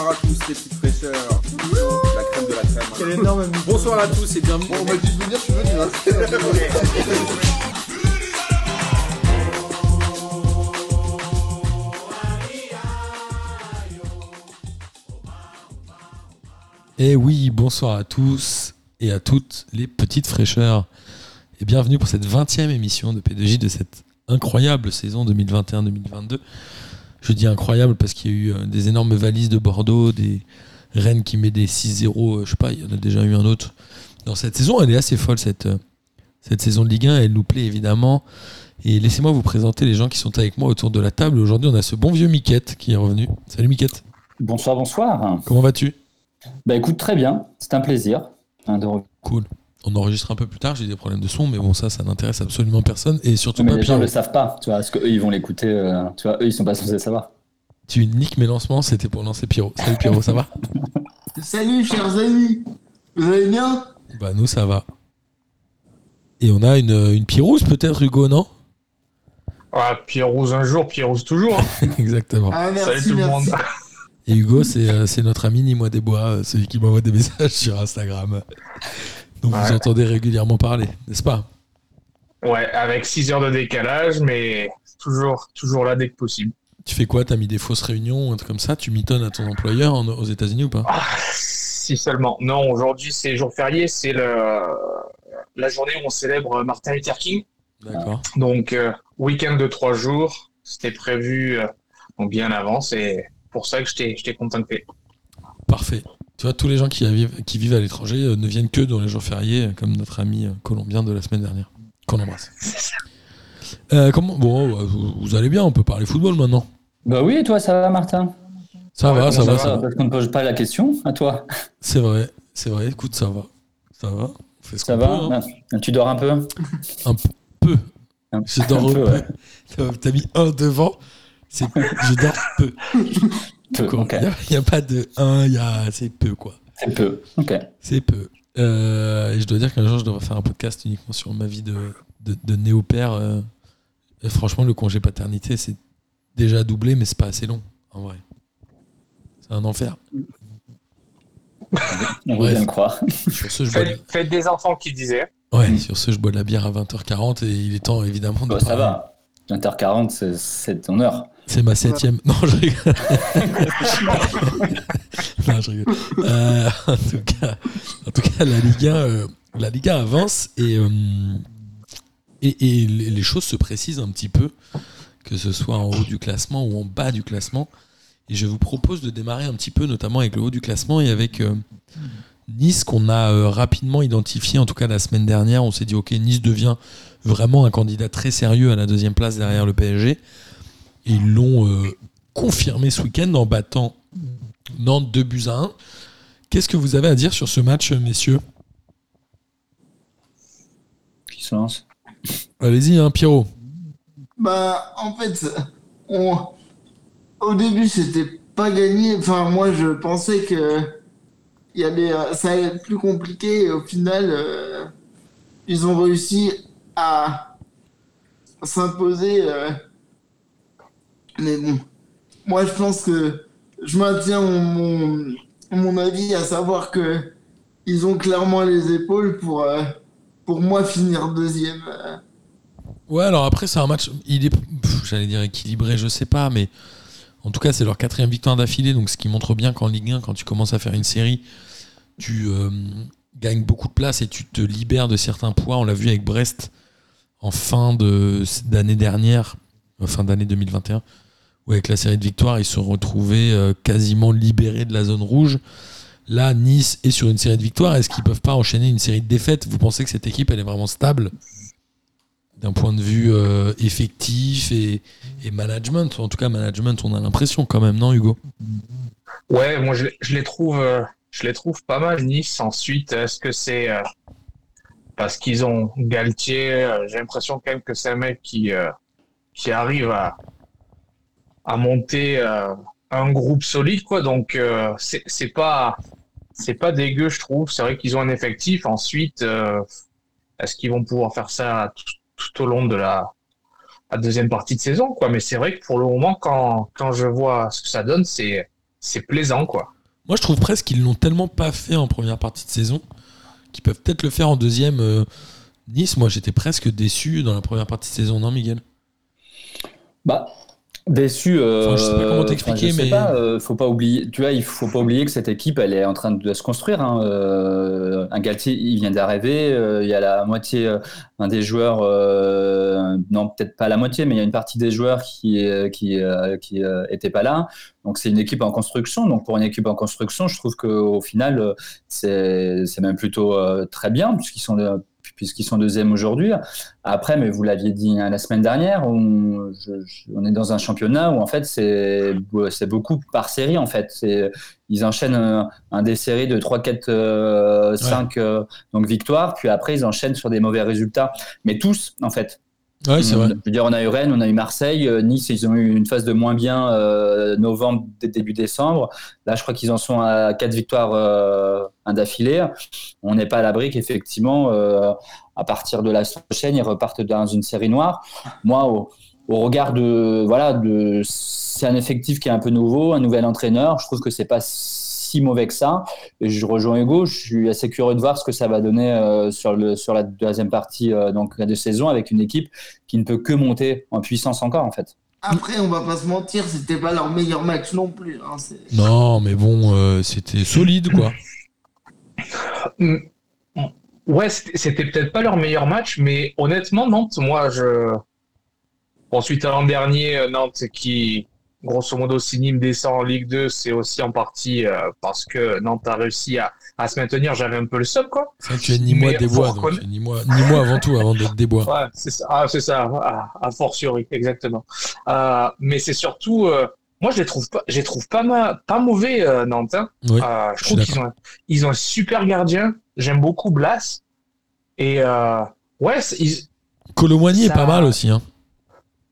Bonsoir à tous les petites fraîcheurs. La crème de la crème. Quel énorme Bonsoir à tous et bienvenue. Bon, on m'a dit de venir, je suis venu. Hein. Et oui, bonsoir à tous et à toutes les petites fraîcheurs. Et bienvenue pour cette 20e émission de P2J de cette incroyable saison 2021-2022. Je dis incroyable parce qu'il y a eu euh, des énormes valises de Bordeaux, des Rennes qui met des 6-0, euh, je sais pas, il y en a déjà eu un autre. Dans cette saison, elle est assez folle cette, euh, cette saison de Ligue 1, elle nous plaît évidemment. Et laissez-moi vous présenter les gens qui sont avec moi autour de la table. Aujourd'hui, on a ce bon vieux Miquette qui est revenu. Salut Miquette, Bonsoir, bonsoir. comment vas-tu? Bah écoute, très bien, c'est un plaisir hein, de Cool. On enregistre un peu plus tard, j'ai des problèmes de son, mais bon, ça, ça n'intéresse absolument personne. Et surtout Mais pas les gens ne le savent pas, tu vois, parce qu'eux, ils vont l'écouter, euh, tu vois, eux, ils sont pas censés savoir. Tu niques mes lancements, c'était pour lancer Pierrot. Salut Pierrot, ça va? Salut chers amis, vous allez bien? Bah nous, ça va. Et on a une, une peut-être, Hugo, non? Ah, Pierre-Rouge un jour, Pierre-Rouge toujours. hein. Exactement. Ah Salut merci, tout le monde. Et Hugo, c'est euh, c'est notre ami Nimois des Bois, euh, celui qui m'envoie des messages sur Instagram. Donc vous entendez régulièrement parler, n'est-ce pas? Ouais, avec 6 heures de décalage, mais toujours, toujours là dès que possible. Tu fais quoi? T'as mis des fausses réunions, un truc comme ça? Tu mitonnes à ton employeur en- aux États-Unis ou pas? Ah, si seulement. Non, aujourd'hui c'est jour férié, c'est le la journée où on célèbre Martin Luther King. D'accord. Donc euh, week-end de trois jours, c'était prévu euh, donc bien avant. C'est pour ça que t'ai contacté. Parfait. Tu vois, tous les gens qui vivent, qui vivent à l'étranger euh, ne viennent que dans les jours fériés, euh, comme notre ami euh, colombien de la semaine dernière, qu'on embrasse. Comment Bon, vous, vous allez bien, on peut parler football maintenant. Bah oui, et toi, ça va, Martin? Ça va, ça va, ça va. Parce qu'on ne pose pas la question à toi. C'est vrai, c'est vrai. Écoute, ça va. Ça va. On fait ce Ça qu'on va peut, hein. Ah, Tu dors un peu? Un peu. Un- Je dors un peu, peu. ouais. T'as- mis un devant. C'est je dors peu. Peu, quoi. ok. Il n'y a, pas de un, il y a c'est peu quoi. C'est peu, ok. C'est peu. Euh, et je dois dire qu'un jour je devrais faire un podcast uniquement sur ma vie de, de, de néo-père. euh. Franchement, le congé paternité, c'est déjà doublé, mais c'est pas assez long, en vrai. C'est un enfer. On Ouais. veut bien le croire. Sur ce, je bois de... Faites, des enfants qui disaient. ouais, sur ce, je bois de la bière à 20h40 et il est temps évidemment de Bah, ça va. 20h40, c'est- c'est ton heure. C'est ma septième. Non, je rigole. non, je rigole. Euh, en, tout cas, en tout cas, la Liga, euh, la Liga avance et, euh, et, et les choses se précisent un petit peu, que ce soit en haut du classement ou en bas du classement. Et je vous propose de démarrer un petit peu, notamment avec le haut du classement et avec euh, Nice qu'on a rapidement identifié, en tout cas la semaine dernière. On s'est dit, ok, Nice devient vraiment un candidat très sérieux à la deuxième place derrière le PSG. Et ils l'ont euh, confirmé ce week-end en battant Nantes 2 buts à 1. Qu'est-ce que vous avez à dire sur ce match, messieurs? Qui se lance? Allez-y, hein, Pierrot. Bah en fait, on... au début c'était pas gagné. Enfin moi je pensais que y allait, euh, ça allait être plus compliqué et au final euh, ils ont réussi à s'imposer. euh. Mais bon, moi je pense que je maintiens mon, mon, avis à savoir que ils ont clairement les épaules pour, euh, pour moi finir deuxième. euh. Ouais, alors après, c'est un match. Il est, j'allais dire équilibré, je sais pas, mais en tout cas, c'est leur quatrième victoire d'affilée, donc ce qui montre bien qu'en Ligue 1, quand tu commences à faire une série, tu euh, gagnes beaucoup de place et tu te libères de certains poids. On l'a vu avec Brest en fin d'année dernière, fin d'année 2021, où avec la série de victoires, ils se sont retrouvés euh, quasiment libérés de la zone rouge. Là, Nice est sur une série de victoires. Est-ce qu'ils peuvent pas enchaîner une série de défaites? Vous pensez que cette équipe, elle est vraiment stable? D'un point de vue euh, effectif et, management. En tout cas, management, on a l'impression quand même, non, Hugo? Ouais, moi je, les- trouve, euh, je les trouve pas mal Nice. Ensuite, est-ce que c'est parce qu'ils ont Galtier J'ai l'impression quand même que c'est un mec qui qui arrive à à monter euh, un groupe solide, quoi. Donc euh, c'est c'est pas c'est pas dégueu, je trouve. C'est vrai qu'ils ont un effectif. Ensuite, euh, est-ce qu'ils vont pouvoir faire ça tout, tout au long de la la deuxième partie de saison, quoi? Mais c'est vrai que pour le moment, quand quand je vois ce que ça donne, c'est c'est plaisant, quoi. Moi, je trouve presque qu'ils l'ont tellement pas fait en première partie de saison qu'ils peuvent peut-être le faire en deuxième. euh, Nice, moi, j'étais presque déçu dans la première partie de saison, non, Miguel? Bah, déçu. euh, Enfin, je sais pas comment t'expliquer, mais- pas, euh, faut pas oublier. Tu vois, il faut pas oublier que cette équipe, elle est en train de se construire. Hein. Euh, un Galtier, il vient d'arriver. euh, il y a la moitié, euh, un des joueurs, non, peut-être pas la moitié, mais il y a une partie des joueurs qui qui qui étaient pas là. Donc c'est une équipe en construction. Donc pour une équipe en construction, je trouve qu'au final, euh, c'est c'est même plutôt très bien puisqu'ils sont puisqu'ils sont deuxième aujourd'hui. Après, mais vous l'aviez dit hein, la semaine dernière, on, je- je- on est dans un championnat où en fait c'est beaucoup par série en fait. Ils enchaînent un, un des séries de 3, 4, euh, 5 euh, donc victoires, puis après ils enchaînent sur des mauvais résultats. Mais tous en fait. C'est vrai. Je veux dire, on a eu Rennes, on a eu Marseille, euh, Nice, ils ont eu une phase de moins bien euh, novembre, dé- début décembre. Là, je crois qu'ils en sont à quatre victoires euh, d'affilée. On n'est pas à l'abri qu'effectivement, euh, à partir de la prochaine, ils repartent dans une série noire. Moi, au, au regard de voilà, de c'est un effectif qui est un peu nouveau, un nouvel entraîneur. Je trouve que c'est pas si mauvais que ça. Et je rejoins Hugo. Je suis assez curieux de voir ce que ça va donner euh, sur le sur la deuxième partie euh, donc de saison avec une équipe qui ne peut que monter en puissance encore en fait. Après, on va pas se mentir, c'était pas leur meilleur match non plus. hein, Non, mais bon, euh, c'était solide, quoi. Mm. Ouais, c'était peut-être pas leur meilleur match, mais honnêtement, Nantes, moi, je. Bon, suite à l'an dernier, Nantes qui, grosso modo, si Nîmes descend en Ligue 2, c'est aussi en partie euh, parce que Nantes a réussi à, à se maintenir. J'avais un peu le seum, quoi. Tu es ni moi des bois, ni moi, ni moi avant tout, avant d'être des bois. Ouais, c'est ça. Ah, c'est ça. À, à fortiori, exactement. Euh, mais c'est surtout, euh, moi, je les trouve pas, je les trouve pas, ma- pas mauvais, euh, Nantes. hein. Oui, Euh, je trouve qu'ils ont, ils ont un super gardien. J'aime beaucoup Blas. Et euh, ouais, ils, Colomboigny est pas mal aussi. Hein.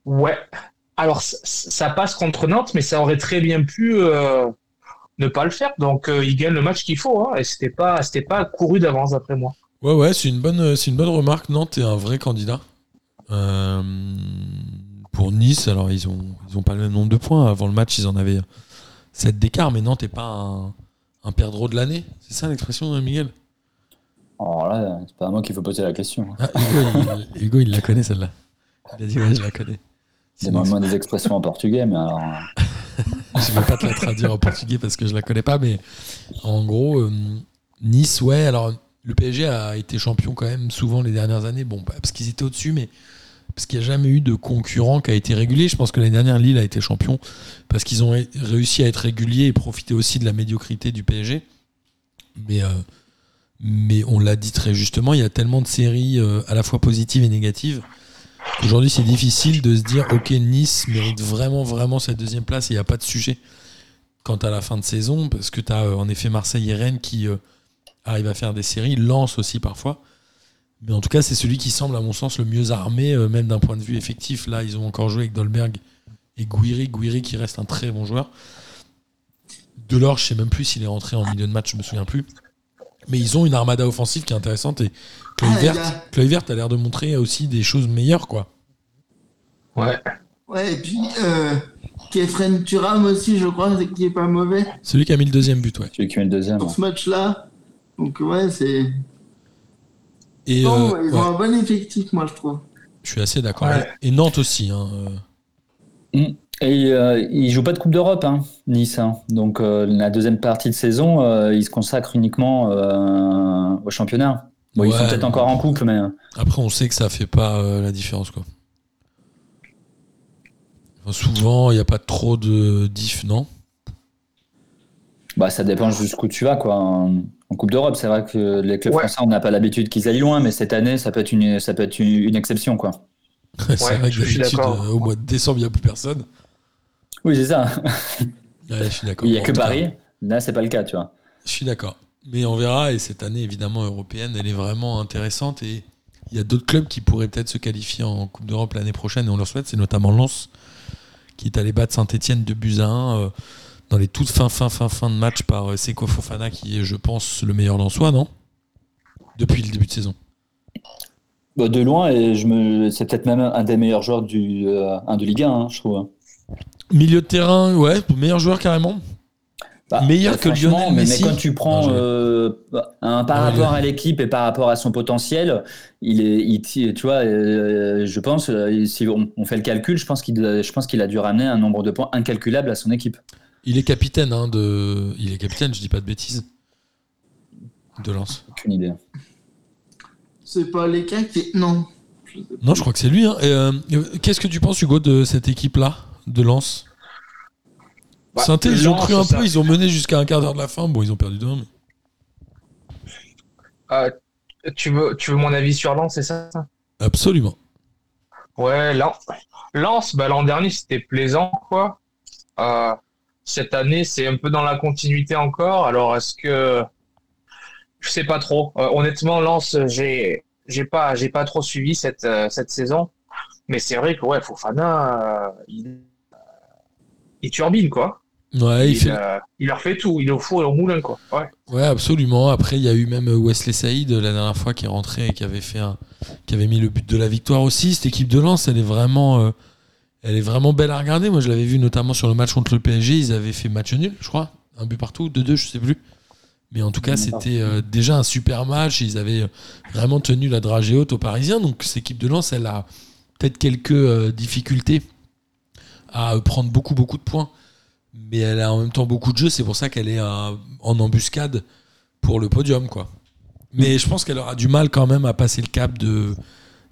ouais. Alors ça, passe contre Nantes, mais ça aurait très bien pu euh, ne pas le faire. Donc euh, ils gagnent le match qu'il faut. Hein, et c'était pas, c'était pas couru d'avance après moi. Ouais, ouais, c'est une bonne, c'est une bonne remarque. Nantes est un vrai candidat. Euh, pour Nice, alors ils ont, ils ont pas le même nombre de points. Avant le match, ils en avaient 7 d'écart, mais Nantes est pas un, un perdreau de l'année. C'est ça l'expression, hein, Miguel? Alors là, c'est pas à moi qu'il faut poser la question. ah, Hugo, il, Hugo, il la connaît celle-là. Il a dit ouais, je la connais. C'est moins des expressions en portugais, mais alors. je vais pas te la traduire en portugais parce que je la connais pas, mais en gros, euh, Nice, ouais, alors le PSG a été champion quand même souvent les dernières années, bon, parce qu'ils étaient au-dessus, mais parce qu'il n'y a jamais eu de concurrent qui a été régulier. Je pense que l'année dernière, Lille a été champion parce qu'ils ont ré- réussi à être réguliers et profiter aussi de la médiocrité du PSG. Mais, euh, mais on l'a dit très justement, il y a tellement de séries euh, à la fois positives et négatives Aujourd'hui, c'est difficile de se dire, ok, Nice mérite vraiment, vraiment cette deuxième place il n'y a pas de sujet quant à la fin de saison, parce que tu as en effet Marseille et Rennes qui euh, arrivent à faire des séries, Lens aussi parfois. Mais en tout cas, c'est celui qui semble, à mon sens, le mieux armé, euh, même d'un point de vue effectif. Là, ils ont encore joué avec Dolberg et Gouiri. Gouiri qui reste un très bon joueur. Delors, je sais même plus s'il est rentré en milieu de match, je me souviens plus. Mais ils ont une armada offensive qui est intéressante et Ah, gars. Kluivert a l'air de montrer aussi des choses meilleures, quoi. Ouais. Ouais, et puis euh, Kefren Turam aussi, je crois, c'est- qui est pas mauvais Celui qui a mis le deuxième but, ouais. Celui qui met le deuxième. pour ce match-là. Donc ouais, c'est. Et Non, euh, ils ouais, ont un bon effectif, moi, je trouve. je suis assez d'accord. Ouais. Et Nantes aussi. Hein, euh. Et euh, il joue pas de Coupe d'Europe, hein, Nice. hein. Donc euh, la deuxième partie de saison, euh, il se consacre uniquement euh, au championnat. Bon, ils sont peut-être encore en coupe, mais Après, on sait que ça fait pas euh, la différence, quoi. Enfin, souvent, il n'y a pas trop de diff, non? Bah, ça dépend jusqu'où tu vas. Quoi. En, Coupe d'Europe, c'est vrai que les clubs Ouais. français, on n'a pas l'habitude qu'ils aillent loin, mais cette année, ça peut être une, ça peut être une, une exception. Quoi. C'est vrai que je suis d'habitude, euh, au mois de décembre, il n'y a plus personne. Oui, c'est ça. Ouais, je suis d'accord. Il n'y a que Paris. Là, c'est pas le cas, tu vois. Je suis d'accord. Mais on verra. Et cette année, évidemment, européenne, elle est vraiment intéressante. Et il y a d'autres clubs qui pourraient peut-être se qualifier en Coupe d'Europe l'année prochaine. Et on leur souhaite. C'est notamment Lens, qui est allé battre Saint-Etienne de buts à 1 euh, dans les toutes fins, fin, fin, fin de match par euh, Seko Fofana, qui est, je pense, le meilleur Lensois, non? Depuis le début de saison. Bah, de loin, et je me... c'est peut-être même un des meilleurs joueurs du, euh, un de Ligue 1, hein, je trouve. Milieu de terrain, ouais, meilleur joueur carrément. Bah, Meilleur bah, que Lionel mais, Messi mais quand tu prends Non, euh, un, par rapport à l'équipe et par rapport à son potentiel, il est, il, tu vois, euh, je pense, euh, si on, on fait le calcul, je pense qu'il, je pense qu'il a dû ramener un nombre de points incalculable à son équipe. Il est capitaine hein, de. Il est capitaine, je dis pas de bêtises. De Lens. Aucune idée. C'est pas les cas qui. Non. Je Non, je crois que c'est lui. hein. Euh, Qu'est-ce que tu penses, Hugo, de cette équipe-là, de Lens Bah, Sainté, ils ont cru un ça- peu, ils ont mené jusqu'à un quart d'heure de la fin. Bon, ils ont perdu deux. Mais... Euh, tu veux, tu veux mon avis sur Lens, c'est ça? Absolument. Ouais, Lens, Lens bah, l'an dernier, c'était plaisant, quoi. Euh, cette année, c'est un peu dans la continuité encore. Alors, est-ce que. Je sais pas trop. Euh, honnêtement, Lens, j'ai j'ai pas, j'ai pas trop suivi cette, euh, cette saison. Mais c'est vrai que, ouais, Fofana, euh, il, il turbine, quoi. Ouais, il, Il, fait. euh, il leur fait tout. Il est au four et au moulin, quoi. Ouais. Ouais, absolument. Après, il y a eu même Wesley Saïd la dernière fois qui est rentré et qui avait fait un, qui avait mis le but de la victoire aussi. Cette équipe de Lens, elle est vraiment, euh, elle est vraiment belle à regarder. Moi, je l'avais vu notamment sur le match contre le PSG. Ils avaient fait match nul, je crois, un but partout, 2-2, je sais plus. Mais en tout cas, c'était euh, déjà un super match. Ils avaient euh, vraiment tenu la dragée haute aux Parisiens. Donc, cette équipe de Lens, elle a peut-être quelques euh, difficultés à euh, prendre beaucoup, beaucoup de points. Mais elle a en même temps beaucoup de jeux. C'est pour ça qu'elle est euh, en embuscade pour le podium, quoi. Mais je pense qu'elle aura du mal quand même à passer le cap de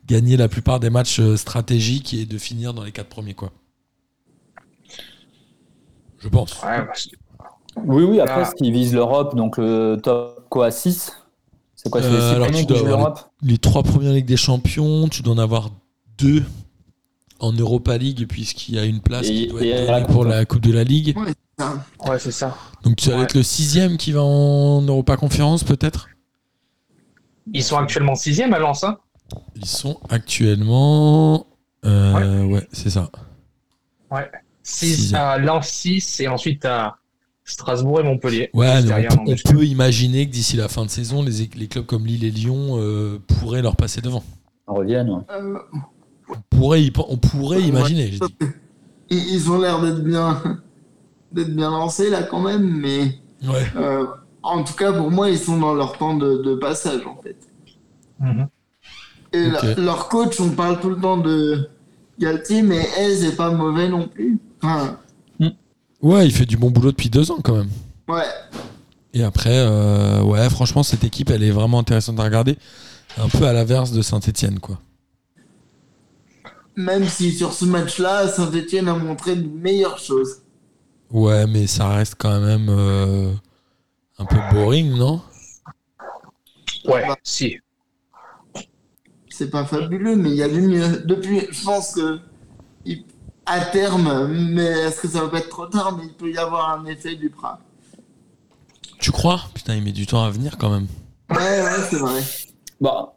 gagner la plupart des matchs euh, stratégiques et de finir dans les quatre premiers, quoi. Je pense. Ouais, que- Oui, oui, après, Ah. s'ils visent l'Europe, donc le top quoi, 6 C'est quoi, c'est Euh, les six alors, premiers tu qui dois avoir l'Europe Les trois premières Ligues des Champions, tu dois en avoir deux en Europa League, puisqu'il y a une place Et- qui doit être la pour la Coupe de la Ligue. Ça. ouais, c'est ça. Donc tu vas Ouais. être le sixième qui va en Europa Conférence, peut-être? Ils sont actuellement sixième à Lens, hein? Ils sont actuellement. euh, ouais, c'est ça. Six, Sixième. à Lens 6 et ensuite à Strasbourg et Montpellier. Ouais, derrière, on, peut, on embuscade. peut imaginer que d'ici la fin de saison, les, les clubs comme Lille et Lyon euh, pourraient leur passer devant. Ils reviennent. ouais. Euh, On pourrait, y, on pourrait Ouais, imaginer. ils, ont l'air d'être bien, d'être bien lancés là quand même, mais Ouais. euh, en tout cas pour moi ils sont dans leur temps de, de passage en fait. Mhm. Et la- leur coach, on parle tout le temps de Galtier, mais Aise est pas mauvais non plus. Enfin, Ouais, il fait du bon boulot depuis deux ans quand même. ouais, Et après, euh, ouais, franchement, cette équipe, elle est vraiment intéressante à regarder. Un peu à l'inverse de Saint-Etienne, quoi. Même si sur ce match-là, Saint-Etienne a montré de meilleures choses. Ouais, mais ça reste quand même euh, un peu boring, non? Ouais, Bah. si. C'est pas fabuleux, mais il y a du mieux. Depuis, je pense que il- à terme, mais est-ce que ça va pas être trop tard, mais il peut y avoir un effet du Prat. Tu crois? Putain, il met du temps à venir quand même. Ouais, ouais, c'est vrai. Bon,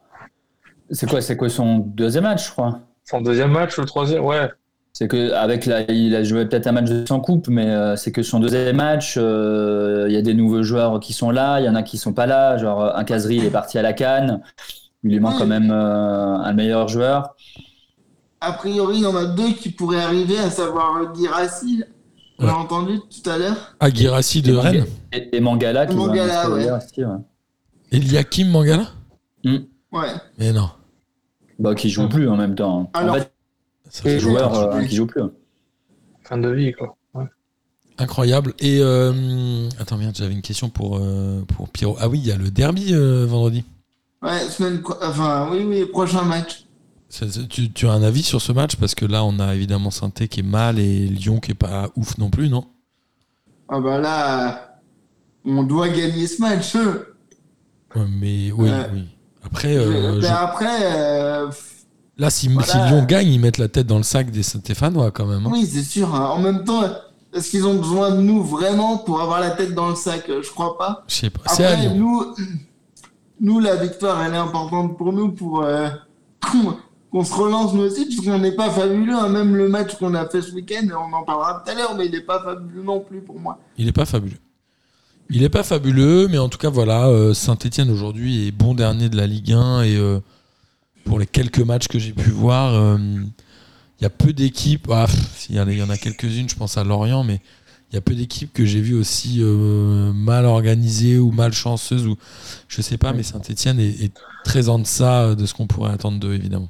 c'est quoi, c'est quoi son deuxième match, je crois? Son deuxième match ou le troisième Ouais. C'est que avec la, il a joué peut-être un match de sans coupe, mais euh, c'est que son deuxième match, euh, il y a des nouveaux joueurs qui sont là, il y en a qui sont pas là. Genre un Kazri, il est parti à la Cannes, il lui manque quand même euh, un meilleur joueur. A priori, il y en a deux qui pourraient arriver, à savoir Girassi. On l'a Ouais. entendu tout à l'heure. Ah, Guirassi de Et Rennes Et, et Mangala qui Mangala, un ouais. aussi, ouais. Eliakim Mangala? Ouais. Mais non. Bah, qui joue plus en même temps. Alors, en fait, joue euh, plus. qui jouent plus. Fin de vie, quoi. Ouais. Incroyable. Et euh, attends, merde, j'avais une question pour, euh, pour Pierrot. Ah oui, il y a le derby euh, vendredi. Ouais, semaine Enfin, oui, oui, prochain match. Tu, tu as un avis sur ce match? Parce que là, on a évidemment saint qui est mal et Lyon qui est pas ouf non plus, non? Ah bah là, on doit gagner ce match. hein. Ouais, Mais oui, oui. Après, euh, Mais je- après, euh, là, si, Voilà. si Lyon gagne, ils mettent la tête dans le sac des Stéphanois quand même. hein. oui, c'est sûr. hein. En même temps, est-ce qu'ils ont besoin de nous vraiment pour avoir la tête dans le sac? Je crois pas. Je sais pas. Après, nous, nous, la victoire, elle est importante pour nous pour euh, qu'on se relance nous aussi, parce qu'on n'est pas fabuleux. hein. Même le match qu'on a fait ce week-end, on en parlera tout à l'heure, mais il n'est pas fabuleux non plus pour moi. Il est pas fabuleux. Il est pas fabuleux, mais en tout cas, voilà, Saint-Etienne aujourd'hui est bon dernier de la Ligue 1 et euh, pour les quelques matchs que j'ai pu voir, euh, il y a peu d'équipes. Ah, il y en a, il y en a quelques-unes, je pense à Lorient, mais il y a peu d'équipes que j'ai vues aussi euh, mal organisées ou mal chanceuses ou je sais pas, mais Saint-Etienne est, est très en deçà euh, de ce qu'on pourrait attendre d'eux, évidemment.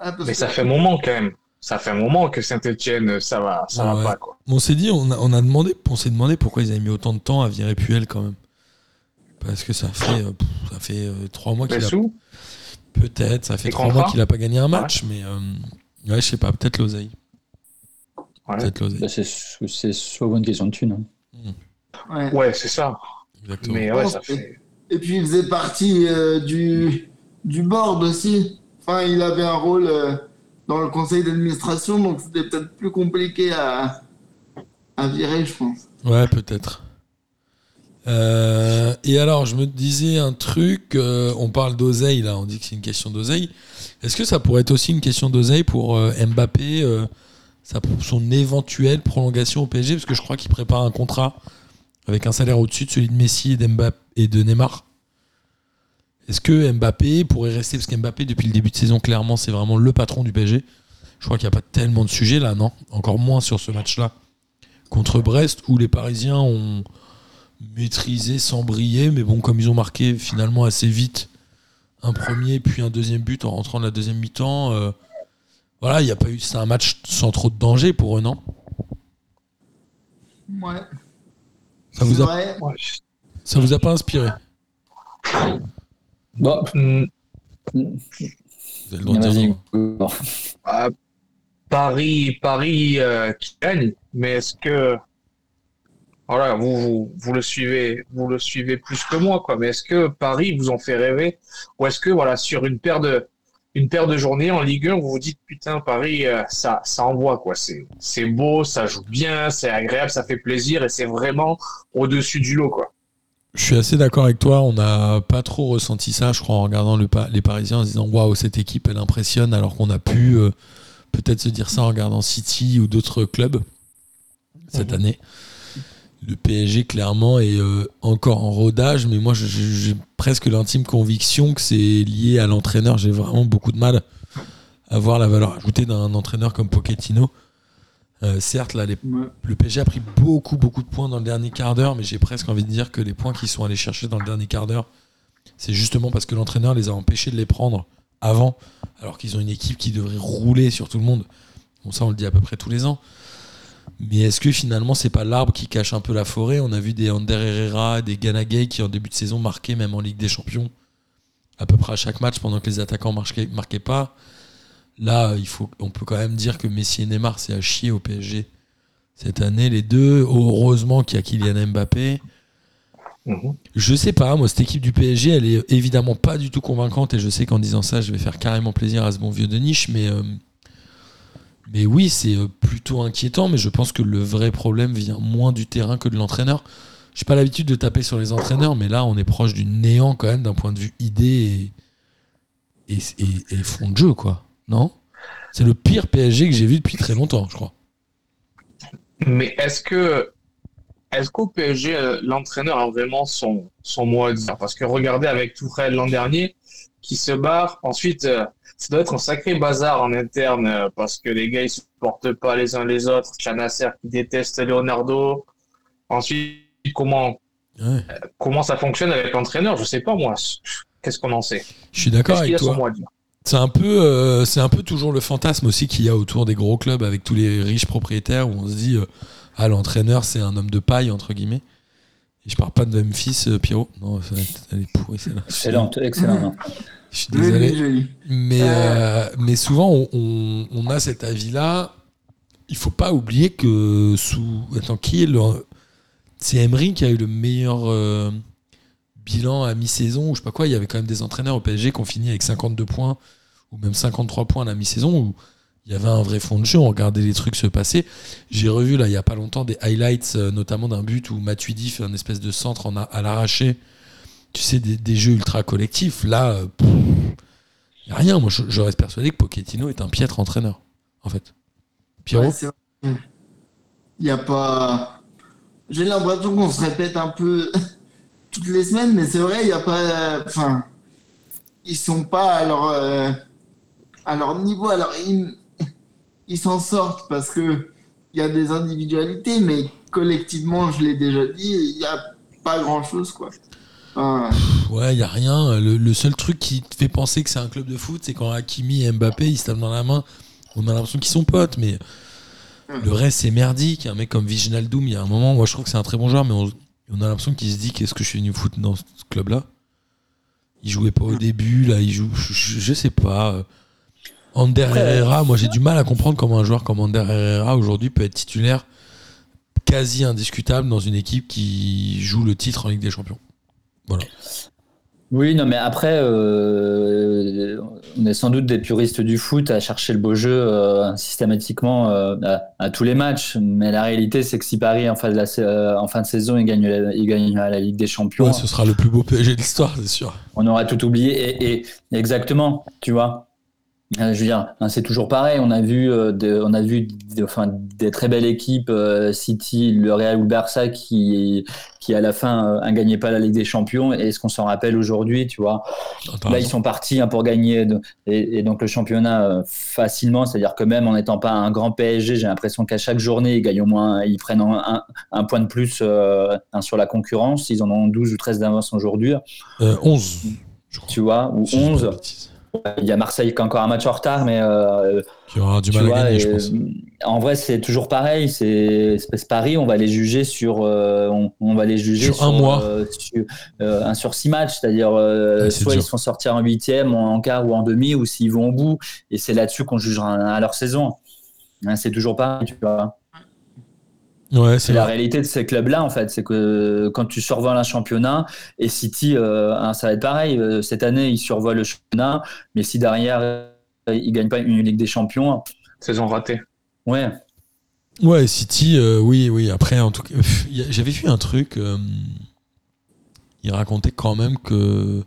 Ah, Mais ça fait un moment quand même. Ça fait un moment que Saint-Etienne, ça va, ça Ah va ouais. pas, quoi. On s'est dit, on a, on a demandé, on s'est demandé pourquoi ils avaient mis autant de temps à virer Puel quand même. Parce que ça fait, euh, pff, ça fait euh, trois mois qu'il a peut-être, ça fait trois mois qu'il a pas gagné un match, mais euh, ouais, je sais pas, peut-être l'oseille, Ouais, peut-être l'oseille. Bah, c'est c'est souvent une question de thune. hein. Ouais. Ouais, c'est ça. Exactement. Mais ouais, ça c'est- fait. Et puis il faisait partie euh, du, du board aussi. Enfin, il avait un rôle euh, dans le conseil d'administration, donc c'était peut-être plus compliqué à, virer, je pense. Ouais, peut-être. Euh, et alors, je me disais un truc, euh, on parle d'oseille, là, on dit que c'est une question d'oseille. Est-ce que ça pourrait être aussi une question d'oseille pour euh, Mbappé, son éventuelle prolongation au PSG Parce que je crois qu'il prépare un contrat avec un salaire au-dessus de celui de Messi et, et de Neymar. Est-ce que Mbappé pourrait rester? Parce qu'Mbappé, depuis le début de saison, clairement, c'est vraiment le patron du PSG. Je crois qu'il n'y a pas tellement de sujets là, non? Encore moins sur ce match-là contre Brest où les Parisiens ont maîtrisé sans briller, mais bon, comme ils ont marqué finalement assez vite un premier puis un deuxième but en rentrant de la deuxième mi-temps, euh, voilà, il y a pas eu, c'est un match sans trop de danger pour eux, non? Ouais. Ça vous a, vrai. Ouais. ça vous a pas inspiré? Bon, Vous avez le droit de dire vas-y. non. Bon. ah, Paris, Paris euh, qui gagne, mais est-ce que voilà, vous, vous, vous le suivez, vous le suivez plus que moi, quoi. Mais est-ce que Paris vous en fait rêver, ou est-ce que voilà, sur une paire de une paire de journées en Ligue 1, vous vous dites putain Paris, euh, ça ça envoie quoi. C'est c'est beau, ça joue bien, c'est agréable, ça fait plaisir et c'est vraiment au-dessus du lot, quoi. Je suis assez d'accord avec toi. On n'a pas trop ressenti ça, je crois, en regardant le les Parisiens, en se disant waouh, cette équipe, elle impressionne, alors qu'on a pu euh, peut-être se dire ça en regardant City ou d'autres clubs cette Mhm. année. Le PSG, clairement, est euh, encore en rodage, mais moi, j'ai presque l'intime conviction que c'est lié à l'entraîneur. J'ai vraiment beaucoup de mal à voir la valeur ajoutée d'un entraîneur comme Pochettino. Euh, certes, là, les Ouais. le PSG a pris beaucoup, beaucoup de points dans le dernier quart d'heure, mais j'ai presque envie de dire que les points qu'ils sont allés chercher dans le dernier quart d'heure, c'est justement parce que l'entraîneur les a empêchés de les prendre avant, alors qu'ils ont une équipe qui devrait rouler sur tout le monde. Bon, ça, on le dit à peu près tous les ans. Mais est-ce que finalement, c'est pas l'arbre qui cache un peu la forêt? On a vu des Ander Herrera, des Gana Gueye qui, en début de saison, marquaient même en Ligue des Champions, à peu près à chaque match, pendant que les attaquants marquaient, marquaient pas. Là, il faut, on peut quand même dire que Messi et Neymar, c'est à chier au PSG cette année, les deux. Heureusement qu'il y a Kylian Mbappé. Mhm. Je sais pas, moi, cette équipe du PSG, elle est évidemment pas du tout convaincante et je sais qu'en disant ça, je vais faire carrément plaisir à ce bon vieux de niche, mais, euh, mais oui, c'est euh, plutôt inquiétant, mais je pense que le vrai problème vient moins du terrain que de l'entraîneur. J'ai pas l'habitude de taper sur les entraîneurs, mais là, on est proche du néant quand même d'un point de vue idée et, et, et- et fond de jeu, quoi. Non C'est le pire PSG que j'ai vu depuis très longtemps, je crois. Mais est-ce que est-ce qu'au PSG euh, l'entraîneur a vraiment son son mot à dire? Parce que regardez avec Tourelle l'an dernier qui se barre, ensuite euh, ça doit être un sacré bazar en interne euh, parce que les gars ils supportent pas les uns les autres. Chanasser qui déteste Leonardo. Ensuite comment Ouais. comment ça fonctionne avec l'entraîneur? Je sais pas moi. Qu'est-ce qu'on en sait? Je suis d'accord avec a son toi. mot à dire? C'est un peu, euh, c'est un peu toujours le fantasme aussi qu'il y a autour des gros clubs avec tous les riches propriétaires où on se dit, euh, ah l'entraîneur c'est un homme de paille entre guillemets. Et je parle pas de Memphis, euh, Pierrot. Non, ça- elle est pourrie celle-là. Excellente, excellente. Je suis désolé. Mais, euh, mais souvent on, on- on a cet avis-là. Il faut pas oublier que sous, attends, qui est le, c'est Emery qui a eu le meilleur euh, bilan à mi-saison ou je sais pas quoi. Il y avait quand même des entraîneurs au PSG qui ont fini avec 52 points ou même 53 points à la mi-saison où il y avait un vrai fond de jeu. On regardait les trucs se passer. J'ai revu là il y a pas longtemps des highlights, euh, notamment d'un but où Matuidi fait un espèce de centre à l'arraché. Tu sais des, jeux ultra collectifs. Là, euh, pff, y a rien. Moi, je, reste persuadé que Pochettino est un piètre entraîneur, en fait. Pierrot. Il y a pas. J'ai l'impression qu'on se répète un peu toutes les semaines, mais c'est vrai, il y a pas. Enfin, ils sont pas à leur euh, à leur niveau. Alors ils ils s'en sortent parce que il y a des individualités, mais collectivement, je l'ai déjà dit, il n'y a pas grand-chose, quoi. Enfin, Ouais, il y a rien. Le, le seul truc qui te fait penser que c'est un club de foot, c'est quand Hakimi et Mbappé ils se tapent dans la main. On a l'impression qu'ils sont potes, mais le reste c'est merdique. Un mec comme Viginaldoum, il y a un moment, moi je trouve que c'est un très bon joueur, mais on, on a l'impression qu'il se dit qu'est-ce que je suis venu foot dans ce club-là? Il jouait pas au début, là, il joue, je, je- je sais pas. Ander Herrera, moi j'ai du mal à comprendre comment un joueur comme Ander Herrera aujourd'hui peut être titulaire quasi indiscutable dans une équipe qui joue le titre en Ligue des Champions. Voilà. Oui, non, mais après, euh, on est sans doute des puristes du foot à chercher le beau jeu euh, systématiquement euh, à, à tous les matchs. Mais la réalité, c'est que si Paris, en fin de, la, sa- en fin de saison, il gagne, la, il gagne la Ligue des Champions, Ouais, ce sera le plus beau PSG de l'histoire, c'est sûr. on aura tout oublié. Et, et- exactement, tu vois. Euh, je veux dire, hein, c'est toujours pareil. On a vu, euh, de- on a vu de- enfin, des très belles équipes, euh, City, le Real ou le Barça, qui, qui à la fin euh, ne gagnaient pas la Ligue des Champions. Et est-ce qu'on s'en rappelle aujourd'hui, tu vois Attends, Là, ils sont partis hein, pour gagner de- et, et donc le championnat euh, facilement. C'est-à-dire que même en n'étant pas un grand PSG, j'ai l'impression qu'à chaque journée, ils gagnent au moins, ils prennent un, point de plus euh, hein, sur la concurrence. Ils en ont 12 ou 13 d'avance aujourd'hui, euh, 11, je crois. tu vois, ou Si je dis pas 11. Il y a Marseille qui a encore un match en retard, mais euh, Qui aura du mal vois, à gagner, je pense. en vrai, c'est toujours pareil. C'est Paris, on va les juger sur, euh, on, on va les juger Sur un mois. euh, sur, euh, un sur six matchs, c'est-à-dire euh, Ouais, soit dur. ils se font sortir en huitième, en, en quart ou en demi, ou s'ils vont au bout. Et c'est là-dessus qu'on jugera à leur saison. Hein, c'est toujours pareil, tu vois. Ouais, C'est la réalité de ces clubs-là, en fait. C'est que quand tu survoles un championnat, et City, euh, hein, ça va être pareil. Euh, Cette année, ils survolent le championnat, mais si derrière, euh, ils gagnent pas une Ligue des Champions, Saison ratée. ouais. Ouais, City, euh, oui, oui. Après, en tout cas, j'avais vu un truc. euh, il racontait quand même que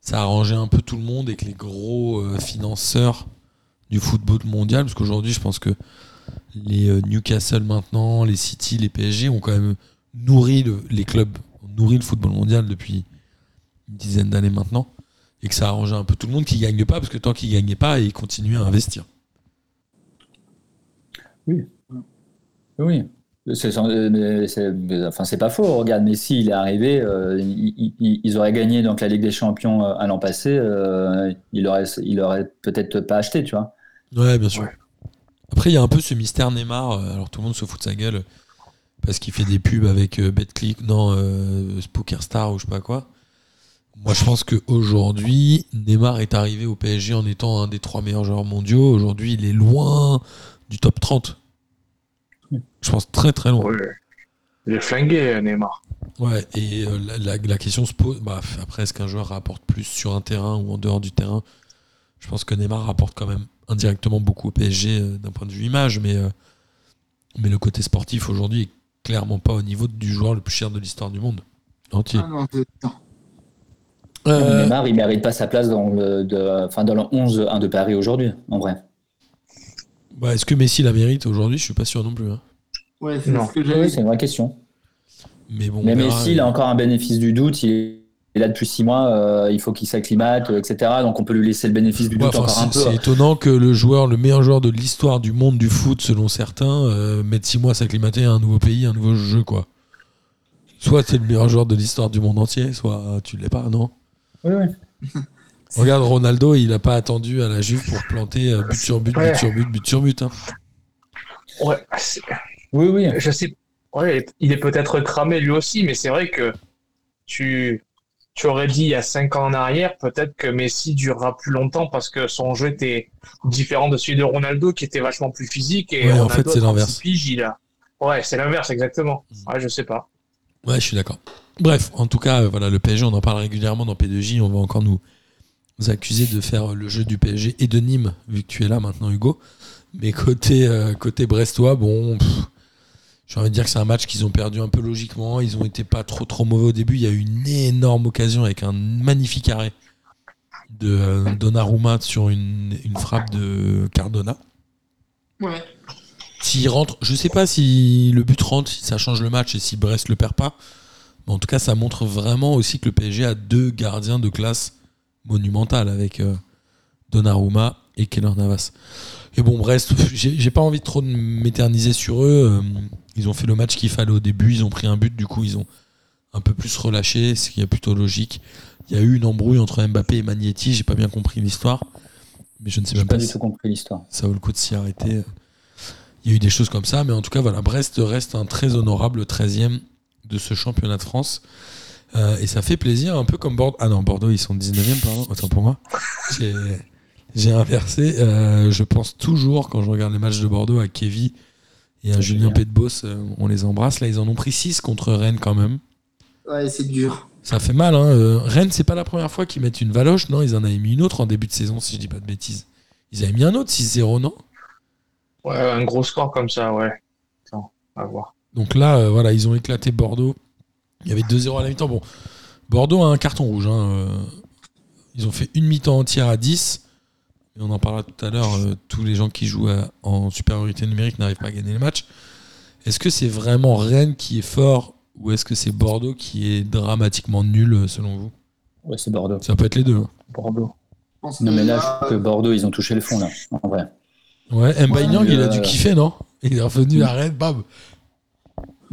ça arrangeait un peu tout le monde et que les gros euh, financeurs du football mondial, parce qu'aujourd'hui, je pense que les euh, Newcastle maintenant, les City, les PSG ont quand même nourri le- les clubs, ont nourri le football mondial depuis une dizaine d'années maintenant, et que ça arrangeait un peu tout le monde qui gagne pas, parce que tant qu'ils gagnaient pas, ils continuaient à investir. Oui. C'est, euh, c'est- enfin, c'est pas faux. Regarde, Messi, il est arrivé, euh, il- il- ils auraient gagné donc la Ligue des Champions euh, à l'an passé, euh, il aurait, il aurait peut-être pas acheté, tu vois. Ouais, bien sûr. Ouais. Après, il y a un peu ce mystère Neymar. euh, Alors, tout le monde se fout de sa gueule parce qu'il fait des pubs avec euh, BetClick, non, euh, PokerStar ou je sais pas quoi. Moi, je pense qu'aujourd'hui, Neymar est arrivé au PSG en étant un des trois meilleurs joueurs mondiaux. Aujourd'hui, il est loin du top 30. Je pense très très loin. Ouais. Il est flingué, Neymar. Ouais, et euh, la, la- la question se pose, bah, après, est-ce qu'un joueur rapporte plus sur un terrain ou en dehors du terrain? Je pense que Neymar rapporte quand même indirectement beaucoup au PSG euh, d'un point de vue image, mais, euh, mais le côté sportif aujourd'hui est clairement pas au niveau du joueur le plus cher de l'histoire du monde entier. ah non. Euh, Neymar, il mérite pas sa place dans le, de, enfin, dans le 11-1 de Paris aujourd'hui, en vrai. bah, est-ce que Messi la mérite aujourd'hui? Je suis pas sûr non plus. hein. Ouais, c'est ce que Oui, une vraie question. Mais bon, Mais. Messi, il a encore un bénéfice du doute. Il est là depuis six mois. euh, il faut qu'il s'acclimate, euh, etc. Donc on peut lui laisser le bénéfice du Ouais, doute enfin, encore un c'est peu. c'est étonnant que le joueur, le meilleur joueur de l'histoire du monde du foot, selon certains, euh, mette six mois à s'acclimater à un nouveau pays, un nouveau jeu, quoi. Soit t'es le meilleur joueur de l'histoire du monde entier, soit tu l'es pas, non? Oui, oui. Regarde Ronaldo, il a pas attendu à la Juve pour planter but sur but, but Ouais. sur but, but sur but. hein. Ouais, c'est- Oui, oui. je sais. Ouais, il est peut-être cramé lui aussi, mais c'est vrai que tu, tu aurais dit il y a cinq ans en arrière, peut-être que Messi durera plus longtemps parce que son jeu était différent de celui de Ronaldo qui était vachement plus physique. Et Ouais, en fait, c'est à 36 l'inverse. a... Ouais, c'est l'inverse, exactement. Ouais, je sais pas. Ouais, je suis d'accord. Bref, en tout cas, voilà, le PSG, on en parle régulièrement dans P2J. On va encore nous, nous accuser de faire le jeu du PSG et de Nîmes, vu que tu es là maintenant, Hugo. Mais côté, euh, côté Brestois, bon, pff, j'ai envie de dire que c'est un match qu'ils ont perdu un peu logiquement. Ils ont été pas trop trop mauvais au début. Il y a eu une énorme occasion avec un magnifique arrêt de euh, Donnarumma sur une, une frappe de Cardona. Ouais. S'il rentre, je sais pas si le but rentre, si ça change le match et si Brest le perd pas. Mais en tout cas, ça montre vraiment aussi que le PSG a deux gardiens de classe monumentale avec euh, Donnarumma et Keller Navas. Et bon, Brest, j'ai pas envie de trop m'éterniser sur eux. Ils ont fait le match qu'il fallait au début, ils ont pris un but, du coup ils ont un peu plus relâché, ce qui est plutôt logique. Il y a eu une embrouille entre Mbappé et Magnetti, j'ai pas bien compris l'histoire, mais je ne sais même pas pas du si tout compris l'histoire. ça vaut le coup de s'y arrêter. Il y a eu des choses comme ça, mais en tout cas, voilà, Brest reste un très honorable 13e de ce championnat de France. Euh, et ça fait plaisir, un peu comme Bordeaux. Ah non, Bordeaux, ils sont 19e, pardon. Autant pour moi. J'ai, j'ai inversé. Euh, je pense toujours, quand je regarde les matchs de Bordeaux, à Kevin et à Julien. Pédebos. euh, on les embrasse. Là, ils en ont pris 6 contre Rennes quand même. Ouais, c'est dur. Ça fait mal. Hein. Euh, Rennes, c'est pas la première fois qu'ils mettent une valoche. Non, ils en avaient mis une autre en début de saison, si je dis pas de bêtises. Ils avaient mis un autre 6-0, non? Ouais, un gros score comme ça, ouais. Attends, à voir. Donc là, euh, voilà, ils ont éclaté Bordeaux. Il y avait 2-0 à la mi-temps. Bon, Bordeaux a un carton rouge. hein, Ils ont fait une mi-temps entière à 10. Et on en parlera tout à l'heure. euh, tous les gens qui jouent à- en supériorité numérique n'arrivent pas à gagner les matchs. Est-ce que c'est vraiment Rennes qui est fort ou est-ce que c'est Bordeaux qui est dramatiquement nul euh, selon vous? Ouais, c'est Bordeaux. Ça peut être les deux. hein. Bordeaux. Non, que mais là, je que Bordeaux, ils ont touché le fond, là, en vrai. Ouais, Mbaye Ouais, il a dû euh, kiffer, non? Il est revenu à Rennes, bam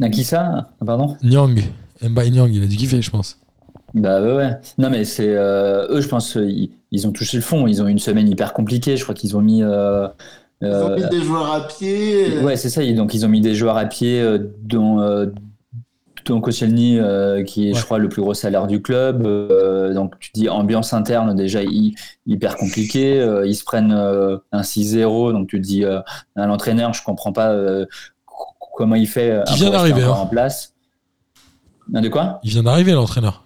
Ah, qui ça Pardon? Nyang, Mbaye Nyang, il a dû kiffer, je pense. Bah ouais, ouais. Non, mais c'est euh, eux, je pense, euh, ils, ils ont touché le fond. Ils ont eu une semaine hyper compliquée. Je crois qu'ils ont mis. euh, ils ont mis des joueurs à pied. Ouais, c'est ça. ils- Donc, ils ont mis des joueurs à pied, euh, dont, euh, dont Koscielny, euh, qui est, Ouais. je crois, le plus gros salaire du club. Euh, donc, tu dis ambiance interne, déjà hy- hyper compliquée. Euh, ils se prennent euh, un 6-0. Donc, tu te dis, euh, à l'entraîneur, je comprends pas euh, comment il fait. Qui vient d'arriver, hein. en place. Ah, De quoi? Il vient d'arriver, l'entraîneur.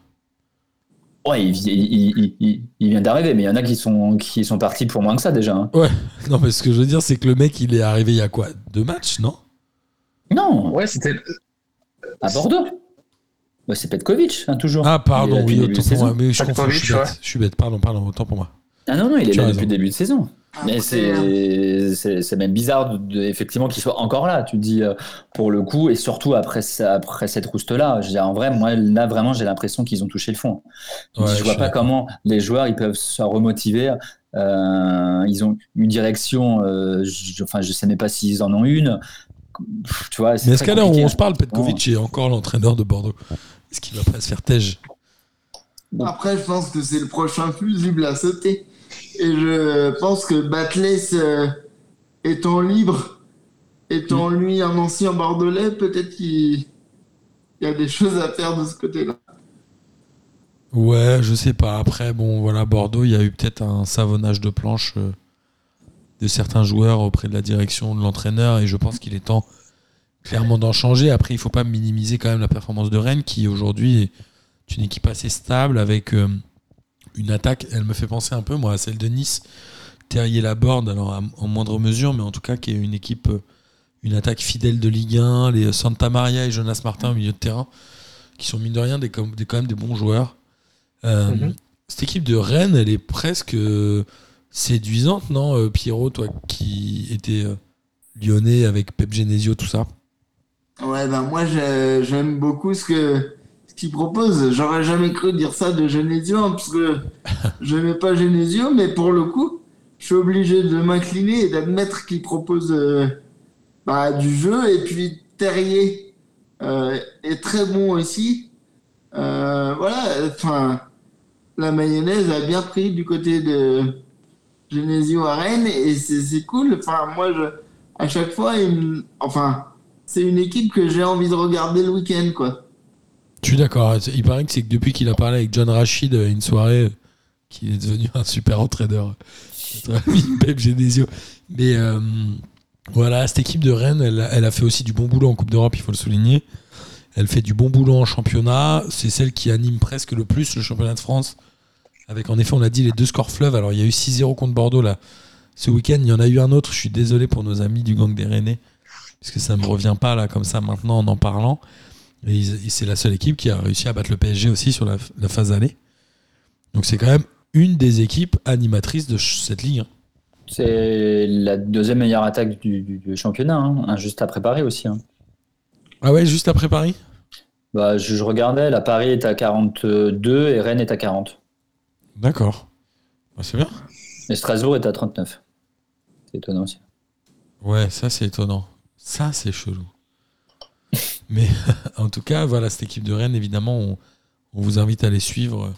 Ouais, il, il- il- il- il vient d'arriver, mais il y en a qui sont, qui sont partis pour moins que ça déjà. hein. Non, mais ce que je veux dire, c'est que le mec, il est arrivé il y a quoi? Deux matchs, non? Non, Ouais, c'était. à Bordeaux. Bah, c'est Petkovic, hein, toujours. Ah, pardon, Il est oui, depuis le début autant de pour moi. Mais je confonds, je suis bête. Je suis bête, pardon, pardon, autant pour moi. Ah non, non, il est Tu as là raison. depuis le début de saison. Mais après, c'est même bizarre de, de- effectivement qu'il soit encore là. Tu dis euh, pour le coup et surtout après après cette rouste là. Je veux dire, en vrai, moi là vraiment j'ai l'impression qu'ils ont touché le fond. Je, Ouais, dis, je vois pas comment les joueurs ils peuvent se remotiver. Euh, ils ont une direction. euh, je, enfin, je sais même pas s'ils en ont une. Pff, Tu vois. Mais est-ce qu'à l'heure où on se parle, Petkovic est encore l'entraîneur de Bordeaux? Est-ce qu'il va pas se faire tège? Après, je pense que c'est le prochain fusible à sauter. Et je pense que Batless, euh, étant libre, étant lui un ancien Bordelais, peut-être qu'il il y a des choses à faire de ce côté-là. Ouais, je sais pas. Après, bon, voilà, Bordeaux, il y a eu peut-être un savonnage de planche euh, de certains joueurs auprès de la direction de l'entraîneur et je pense qu'il est temps clairement d'en changer. Après, il faut pas minimiser quand même la performance de Rennes qui aujourd'hui est une équipe assez stable avec euh, une attaque. Elle me fait penser un peu, moi, à celle de Nice. Terrier Laborde, alors à- en moindre mesure, mais en tout cas qui est une équipe, euh, une attaque fidèle de Ligue 1, les Santa Maria et Jonas Martin au milieu de terrain, qui sont mine de rien des, quand même des bons joueurs. Euh, Mhm. Cette équipe de Rennes, elle est presque euh, séduisante, non euh, Pierrot, toi qui étais euh, lyonnais avec Pep Genesio, tout ça? Ouais, ben moi, j'ai- j'aime beaucoup ce que ce qu'il propose. J'aurais jamais cru dire ça de Genesio, hein, parce que je n'aimais pas Genesio, mais pour le coup, je suis obligé de m'incliner et d'admettre qu'il propose euh, bah, du jeu. Et puis Terrier euh, est très bon aussi. Euh, voilà, enfin, la mayonnaise a bien pris du côté de Genesio à Rennes et c'est cool. Enfin, moi, je, à chaque fois, enfin, c'est une équipe que j'ai envie de regarder le week-end, quoi. Je suis d'accord. Il paraît que c'est que depuis qu'il a parlé avec John Rachid à une soirée, euh, qu'il est devenu un super entraîneur. Notre ami Pep Genesio. Mais euh, voilà, cette équipe de Rennes, elle, a- elle a fait aussi du bon boulot en Coupe d'Europe, il faut le souligner. Elle fait du bon boulot en championnat. C'est celle qui anime presque le plus le championnat de France. Avec, en effet, on l'a dit, les deux scores fleuves. Alors, il y a eu 6-0 contre Bordeaux là. Ce week-end, il y en a eu un autre. Je suis désolé pour nos amis du gang des Rennais. Parce que ça ne me revient pas là, comme ça, maintenant, en en parlant. Et, c'est la seule équipe qui a réussi à battre le PSG aussi sur la, la phase aller. Donc, c'est quand même une des équipes animatrices de cette ligue. hein. C'est la deuxième meilleure attaque du, du- du championnat, hein, juste après Paris aussi. hein. Ah ouais, juste après Paris? Bah, je, je regardais, la Paris est à 42 et Rennes est à 40. D'accord. Bah, c'est bien. Et Strasbourg est à 39. C'est étonnant aussi. Ouais, ça c'est étonnant. Ça c'est chelou. Mais en tout cas, voilà, cette équipe de Rennes, évidemment, on, on vous invite à les suivre.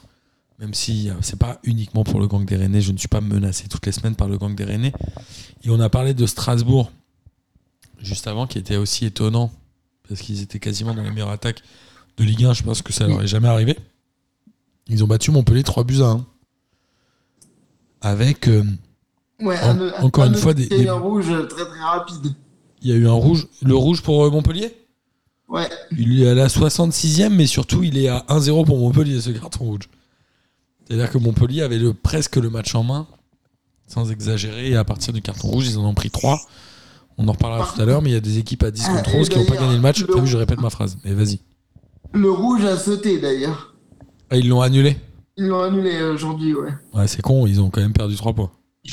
Même si euh, c'est pas uniquement pour le gang des Rennais, je ne suis pas menacé toutes les semaines par le gang des Rennais. Et on a parlé de Strasbourg juste avant, qui était aussi étonnant, parce qu'ils étaient quasiment dans les meilleures attaques de Ligue 1. Je pense que ça leur est jamais arrivé. Ils ont battu Montpellier 3 buts à 1. Avec. euh, Ouais, En- un- encore un une fois, des- très très rapide. Il y a eu un rouge. Le rouge pour euh, Montpellier? Ouais, Il est à la 66e, mais surtout, il est à 1-0 pour Montpellier, ce carton rouge. C'est-à-dire que Montpellier avait le, presque le match en main, sans exagérer, et à partir du carton rouge, ils en ont pris 3. On en reparlera tout à l'heure, mais il y a des équipes à 10 Ah, contre et 11 qui n'ont pas gagné le match. le- T'as vu, je répète ma phrase, mais vas-y. le rouge a sauté d'ailleurs. Ah, ils l'ont annulé Ils l'ont annulé aujourd'hui, ouais. Ouais, c'est con, ils ont quand même perdu 3 points.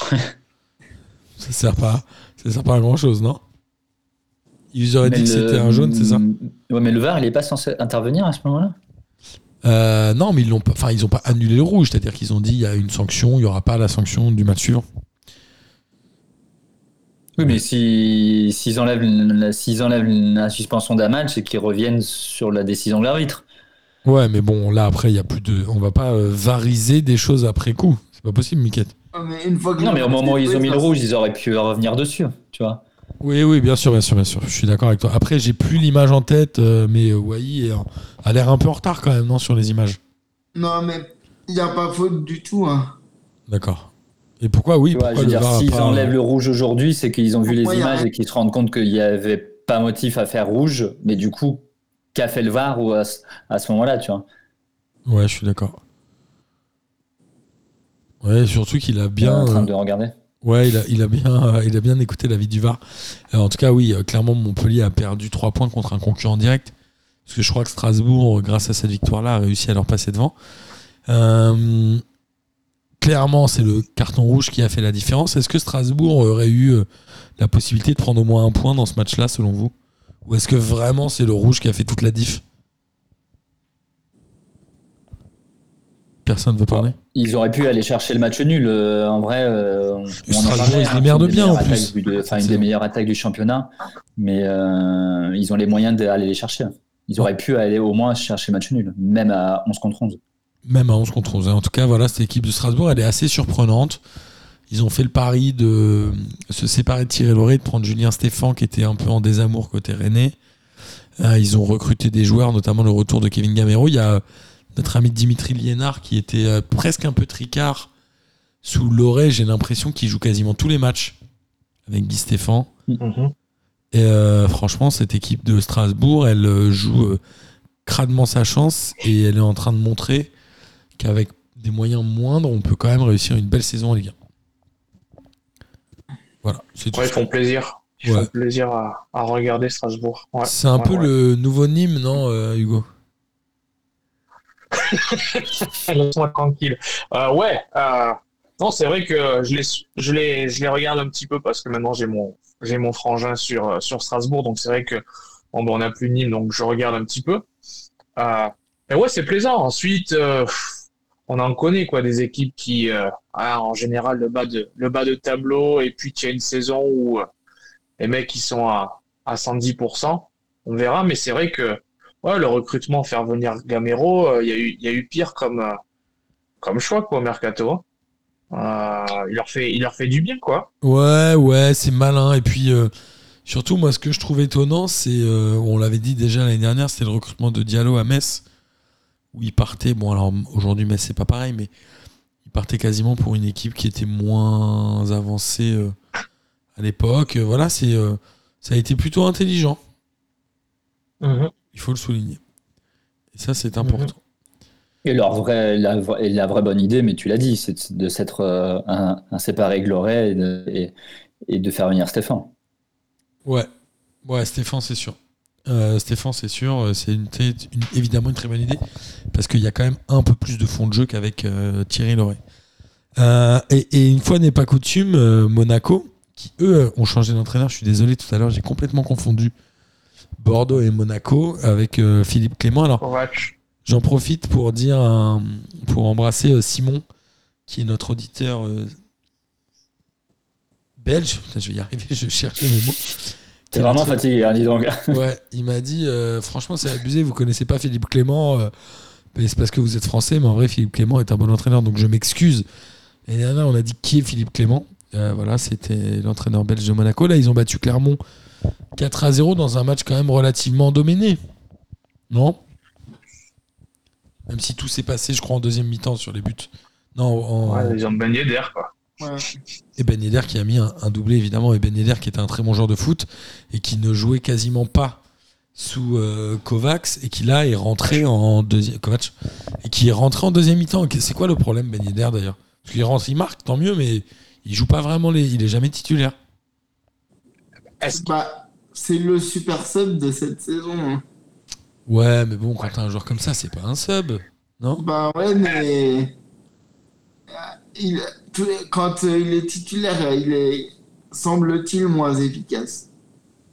ça sert pas, ça sert pas à grand chose, non? Ils auraient dit que c'était un jaune, c'est ça Ouais, mais le VAR, il est pas censé intervenir à ce moment-là? Euh, non, mais ils l'ont pas. Enfin, ils ont pas annulé le rouge, c'est-à-dire qu'ils ont dit il y a une sanction, il y aura pas la sanction du match suivant. Oui, mais si- s'ils enlèvent, la- s'ils enlèvent la suspension d'un match et qu'ils reviennent sur la décision de l'arbitre. Ouais, mais bon, là après, il y a plus de. On va pas euh, variser des choses après coup. C'est pas possible, Miquette. Mais une fois que Non, mais au moment où ils ont mis le rouge, ils auraient pu revenir dessus, tu vois. Oui, oui, bien sûr, bien sûr, bien sûr. Je suis d'accord avec toi. Après, j'ai plus l'image en tête, euh, mais euh, Wai est a l'air un peu en retard quand même, non, sur les images? Non, mais il n'y a pas faute du tout. Hein. D'accord. Et pourquoi, oui, Tu vois, pourquoi je veux le dire, VAR a s'ils pas- enlèvent le rouge aujourd'hui, c'est qu'ils ont vu les Ouais, images ouais. et qu'ils se rendent compte qu'il n'y avait pas motif à faire rouge, mais du coup, qu'a fait le VAR ou à, ce- ce moment-là, tu vois? Ouais, je suis d'accord. Ouais, surtout qu'il a bien. en train euh, de regarder. Ouais, il a, bien, euh, il a écouté l'avis du VAR. Euh, en tout cas, oui, euh, clairement, Montpellier a perdu 3 points contre un concurrent direct. Parce que je crois que Strasbourg, euh, grâce à cette victoire-là, a réussi à leur passer devant. Clairement, c'est le carton rouge qui a fait la différence. Est-ce que Strasbourg aurait eu la possibilité de prendre au moins un point dans ce match-là, selon vous? Ou est-ce que vraiment c'est le rouge qui a fait toute la diff? Personne ne veut parler Ils auraient pu aller chercher le match nul. euh, en vrai, euh, on en parlait, ils hein, bien, en meilleures plus. de- Enfin, une des meilleures attaques du championnat. Mais euh, ils ont les moyens d'aller les chercher. Ils auraient pu aller au moins chercher le match nul, même à 11 contre 11. Même à 11 contre 11. hein. En tout cas, voilà, cette équipe de Strasbourg, elle est assez surprenante. Ils ont fait le pari de se séparer de Thierry Lauré, de prendre Julien Stéphan, qui était un peu en désamour côté. Euh, ils ont recruté des joueurs, notamment le retour de Kevin Gamero. Il y a notre ami Dimitri Liénard, qui était euh, presque un peu tricard sous Lauré. J'ai l'impression qu'il joue quasiment tous les matchs avec Guy Stéphan. Mhm. Et euh, franchement, cette équipe de Strasbourg, elle euh, joue euh, crânement sa chance et elle est en train de montrer qu'avec des moyens moindres, on peut quand même réussir une belle saison en Ligue 1. Voilà, c'est tout. Ouais, ils font plaisir. Ils Ouais. font plaisir à, à regarder Strasbourg. Ouais. C'est un Ouais, peu ouais. le nouveau Nîmes, non, euh, Hugo? Laisse-moi tranquille. Euh, ouais. euh, non, c'est vrai que je les, je les, je les regarde un petit peu parce que maintenant j'ai mon, j'ai mon frangin sur, euh, sur Strasbourg, donc c'est vrai que ben, on n'a plus Nîmes, donc je regarde un petit peu. Euh, ouais, c'est plaisant. Ensuite, on en connaît quoi, des équipes qui, en général, le bas de, le bas de tableau, et puis qu'il y a une saison où les mecs ils sont à, à 110%. On verra, mais c'est vrai que ouais, le recrutement, faire venir Gamero, euh, il y a eu, il y a eu pire comme, euh, comme choix quoi, au mercato. Euh, il leur fait, il leur fait du bien quoi. Ouais, ouais, c'est malin. Et puis, euh, surtout, moi, ce que je trouve étonnant, c'est, euh, on l'avait dit déjà l'année dernière, c'était le recrutement de Diallo à Metz, où il partait. Bon, alors aujourd'hui, Metz, c'est pas pareil, mais il partait quasiment pour une équipe qui était moins avancée à l'époque. Voilà, c'est, ça a été plutôt intelligent. Il faut le souligner. Et ça, c'est important. Et leur vraie, la, vraie bonne idée, mais tu l'as dit, c'est de s'être euh, un, un séparé Gloré et de, et, et de faire venir Stéphane. Ouais, ouais, Stéphane, c'est sûr. Euh, Stéphane, c'est sûr, euh, c'est une, évidemment une très bonne idée parce qu'il y a quand même un peu plus de fond de jeu qu'avec euh, Thierry Loret. Euh, et, et une fois n'est pas coutume, euh, Monaco, qui eux ont changé d'entraîneur. Je suis désolé, tout à l'heure, j'ai complètement confondu Bordeaux et Monaco avec euh, Philippe Clément. Alors. J'en profite pour dire un- pour embrasser euh, Simon, qui est notre auditeur euh, belge. Putain, je vais y arriver, je cherchais mes mots. T'es vraiment fatigué, hein, dis donc. Ouais, il m'a dit, euh, franchement, c'est abusé, vous connaissez pas Philippe Clément, euh, mais c'est parce que vous êtes français, mais en vrai, Philippe Clément est un bon entraîneur, donc je m'excuse. Et dernière, on a dit qui est Philippe Clément Euh, Voilà, c'était l'entraîneur belge de Monaco. Là, ils ont battu Clermont 4 à 0 dans un match quand même relativement dominé. Non? Même si tout s'est passé, je crois, en deuxième mi-temps sur les buts. Non, en... Ouais, ils ont baigné d'air, quoi. Ouais. Et Ben Yedder qui a mis un, un doublé évidemment et Ben Yedder qui était un très bon joueur de foot et qui ne jouait quasiment pas sous euh, Kovacs et qui là est rentré en deuxième Kovacs et qui est rentré en deuxième mi-temps. C'est quoi le problème Ben Yedder d'ailleurs? Parce qu'il rentre, il marque, tant mieux, mais il joue pas vraiment les, il est jamais titulaire. Est-ce que- Bah, c'est le super sub de cette saison. hein. Ouais, mais bon, quand t'as un joueur comme ça, c'est pas un sub, non? Bah ouais, mais euh, il, quand euh, il est titulaire, euh, il est, semble-t-il, moins efficace.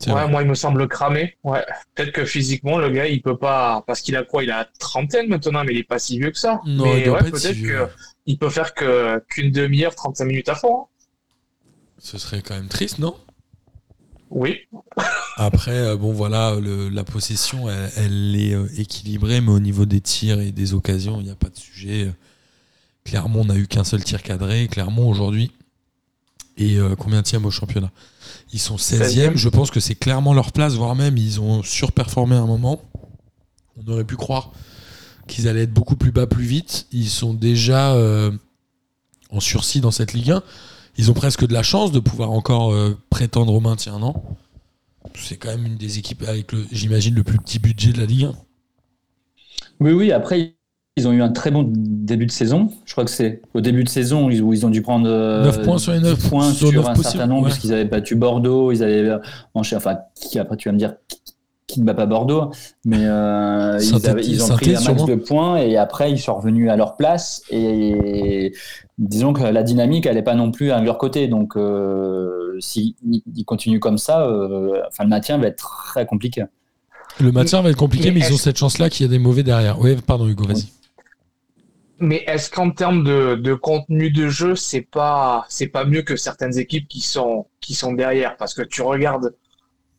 Ouais, vrai. moi, il me semble cramé. Ouais. Peut-être que physiquement, le gars, il peut pas. Parce qu'il a quoi Il a trentaine maintenant, mais il est pas si vieux que ça. Non, mais il ouais, si peut-être vieux. que il peut faire que qu'une demi-heure, 35 minutes à fond. hein. Ce serait quand même triste, non? Oui. Après, euh, bon voilà, le- la possession, elle, elle est euh, équilibrée, mais au niveau des tirs et des occasions, il n'y a pas de sujet. Clermont n'a eu qu'un seul tir cadré. Clermont aujourd'hui est euh, combien au championnat? Ils sont 16e. 16e. Je pense que c'est clairement leur place, voire même ils ont surperformé à un moment. On aurait pu croire qu'ils allaient être beaucoup plus bas plus vite. Ils sont déjà euh, en sursis dans cette Ligue 1. Ils ont presque de la chance de pouvoir encore euh, prétendre au maintien, non? C'est quand même une des équipes avec, le, j'imagine, le plus petit budget de la Ligue 1. Oui, oui, après, ils ont eu un très bon début de saison. Je crois que c'est au début de saison où ils ont dû prendre euh, 9 points sur les 9 points sur sur, 9 un certain nombre, ouais. puisqu'ils avaient battu Bordeaux, ils avaient enchaîné, enfin, qui, après tu vas me dire qui ne bat pas Bordeaux, mais euh, ils, avaient- ils ont pris un max de points et après ils sont revenus à leur place et disons que la dynamique elle n'est pas non plus à leur côté, donc euh, s'ils ils continuent comme ça, euh, enfin le maintien va être très compliqué. Le maintien va être compliqué, Mais mais, ils ont est-ce- cette chance-là qu'il y a des mauvais derrière. Oui, pardon, Hugo, vas-y. Mais est-ce qu'en termes de, de contenu de jeu, c'est pas c'est pas mieux que certaines équipes qui sont qui sont derrière? Parce que tu regardes,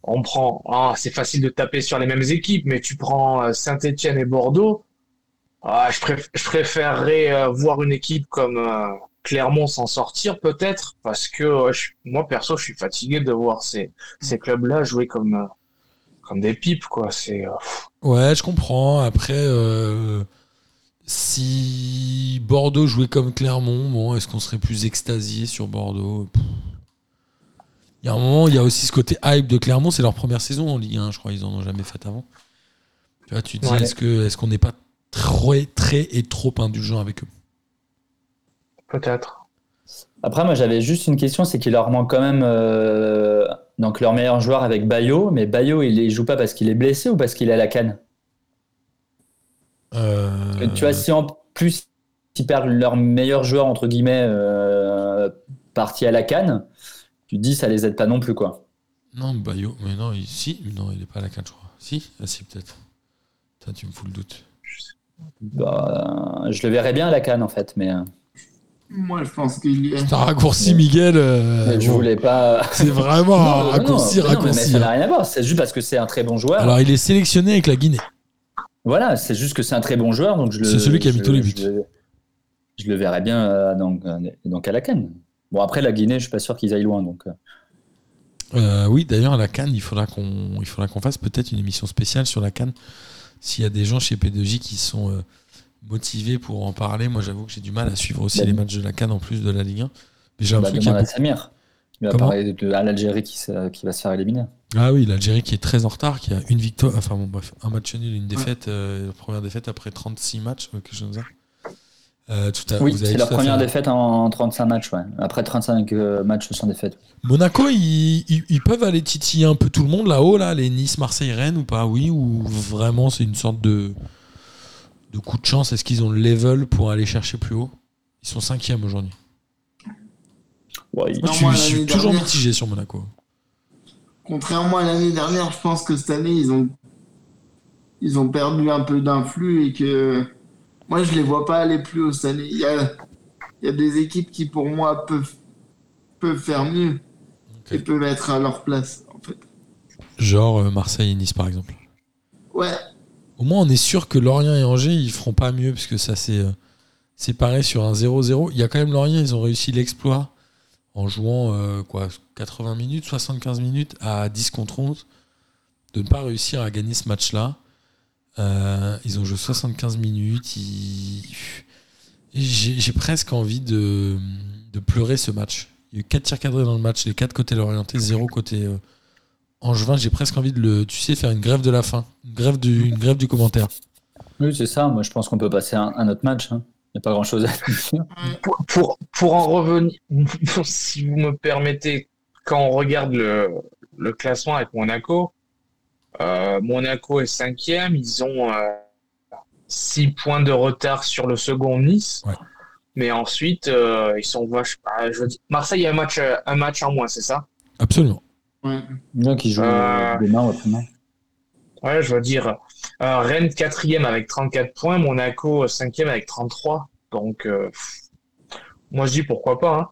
on prend, ah, c'est facile de taper sur les mêmes équipes, mais tu prends euh, Saint-Étienne et Bordeaux. Ah, je, préf- je préférerais euh, voir une équipe comme euh, Clermont s'en sortir peut-être, parce que euh, je- moi perso, je suis fatigué de voir ces ces clubs-là jouer comme comme des pipes quoi. C'est Ouais, je comprends. Après, si Bordeaux jouait comme Clermont, bon, est-ce qu'on serait plus extasié sur Bordeaux? Il y a un moment, il y a aussi ce côté hype de Clermont. C'est leur première saison en Ligue 1, je crois. Ils en ont jamais fait avant. Tu vois, tu te dis, Ouais. est-ce que est-ce qu'on n'est pas très, très et trop indulgent avec eux peut-être. Après, moi, j'avais juste une question, c'est qu'il leur manque quand même euh, donc leur meilleur joueur avec Bayo, mais Bayo, il ne joue pas parce qu'il est blessé ou parce qu'il est à la canne? Euh, Tu vois, si en plus ils perdent leur meilleur joueur entre guillemets euh, parti à la canne, tu te dis ça les aide pas non plus quoi. Non, Bayo, mais non, il, si, non, il est pas à la 4, je crois. Si, ah, si, peut-être. Tu me fous le doute. Bah, je le verrais bien à la canne en fait, mais, euh, Moi, je pense qu'il y est. T'as raccourci, Miguel. euh, mais je bon, voulais pas. C'est vraiment Non, un non, raccourci, non, mais non, mais raccourci. ça n'a hein. rien à voir. C'est juste parce que c'est un très bon joueur. Alors, il est sélectionné avec la Guinée. Voilà, c'est juste que c'est un très bon joueur, donc je le. C'est celui qui a mis je- tous les buts. Je, le- je le verrais bien euh, donc, donc à la canne. Bon après la Guinée, je suis pas sûr qu'ils aillent loin donc. Euh, oui, d'ailleurs, à la Cannes, il faudra qu'on il faudra qu'on fasse peut-être une émission spéciale sur la Cannes. S'il y a des gens chez P2J qui sont euh, motivés pour en parler, moi j'avoue que j'ai du mal à suivre aussi Bah, les matchs de la Cannes en plus de la Ligue 1. Mais j'ai Bah, l'impression qu'il y a Samir. Il va parler de, à l'Algérie qui, va se faire éliminer. Ah oui, l'Algérie qui est très en retard, qui a une victoire, enfin bon, bref, un match nul, une défaite, euh, la première défaite après 36 matchs, euh, quelque chose comme ça. Euh, tout à, Oui, c'est leur première fait- défaite en 35 matchs. Ouais. Après 35 euh, matchs sans défaite. Monaco, ils, ils- ils peuvent aller titiller un peu tout le monde là-haut, là, les Nice, Marseille, Rennes ou pas? Oui, ou vraiment c'est une sorte de, de coup de chance? Est-ce qu'ils ont le level pour aller chercher plus haut? Ils sont cinquième aujourd'hui. Ouais, il- Moi, Non, je suis, moi, je suis l'année toujours dernière- mitigé sur Monaco. Contrairement à l'année dernière, je pense que cette année, ils ont, ils ont perdu un peu d'influx et que moi, je les vois pas aller plus haut cette année. Il y a, il y a des équipes qui, pour moi, peuvent, peuvent faire mieux et peuvent être à leur place, en fait. Genre euh, Marseille et Nice, par exemple. Ouais, Au moins, on est sûr que Lorient et Angers, ils feront pas mieux, puisque ça s'est euh, séparé sur un 0-0. Il y a quand même Lorient, ils ont réussi l'exploit en jouant euh, quoi, 80 minutes, 75 minutes à 10 contre 11, de ne pas réussir à gagner ce match-là. Euh, ils ont joué 75 minutes. ils- J'ai presque envie de, de pleurer ce match. Il y a eu 4 tirs cadrés dans le match, les 4 côtés l'orienté, 0 côté euh, Angevin. J'ai presque envie de le, tu sais, faire une grève de la faim, une grève du, une grève du commentaire. Oui, c'est ça. Moi, je pense qu'on peut passer à un, un autre match. hein. Il n'y a pas grand-chose à dire. Pour, pour, pour en revenir, si vous me permettez, quand on regarde le, le classement avec Monaco, euh, Monaco est cinquième, ils ont euh, six points de retard sur le second Nice. Ouais. Mais ensuite, euh, ils sont vache. ah, je veux dire, Marseille a un match, un match en moins, c'est ça? Absolument. ouais. Donc, ils jouent Euh, demain. Ouais, je veux dire, euh, Rennes quatrième avec 34 points, Monaco cinquième avec 33. Donc, euh, moi je dis pourquoi pas.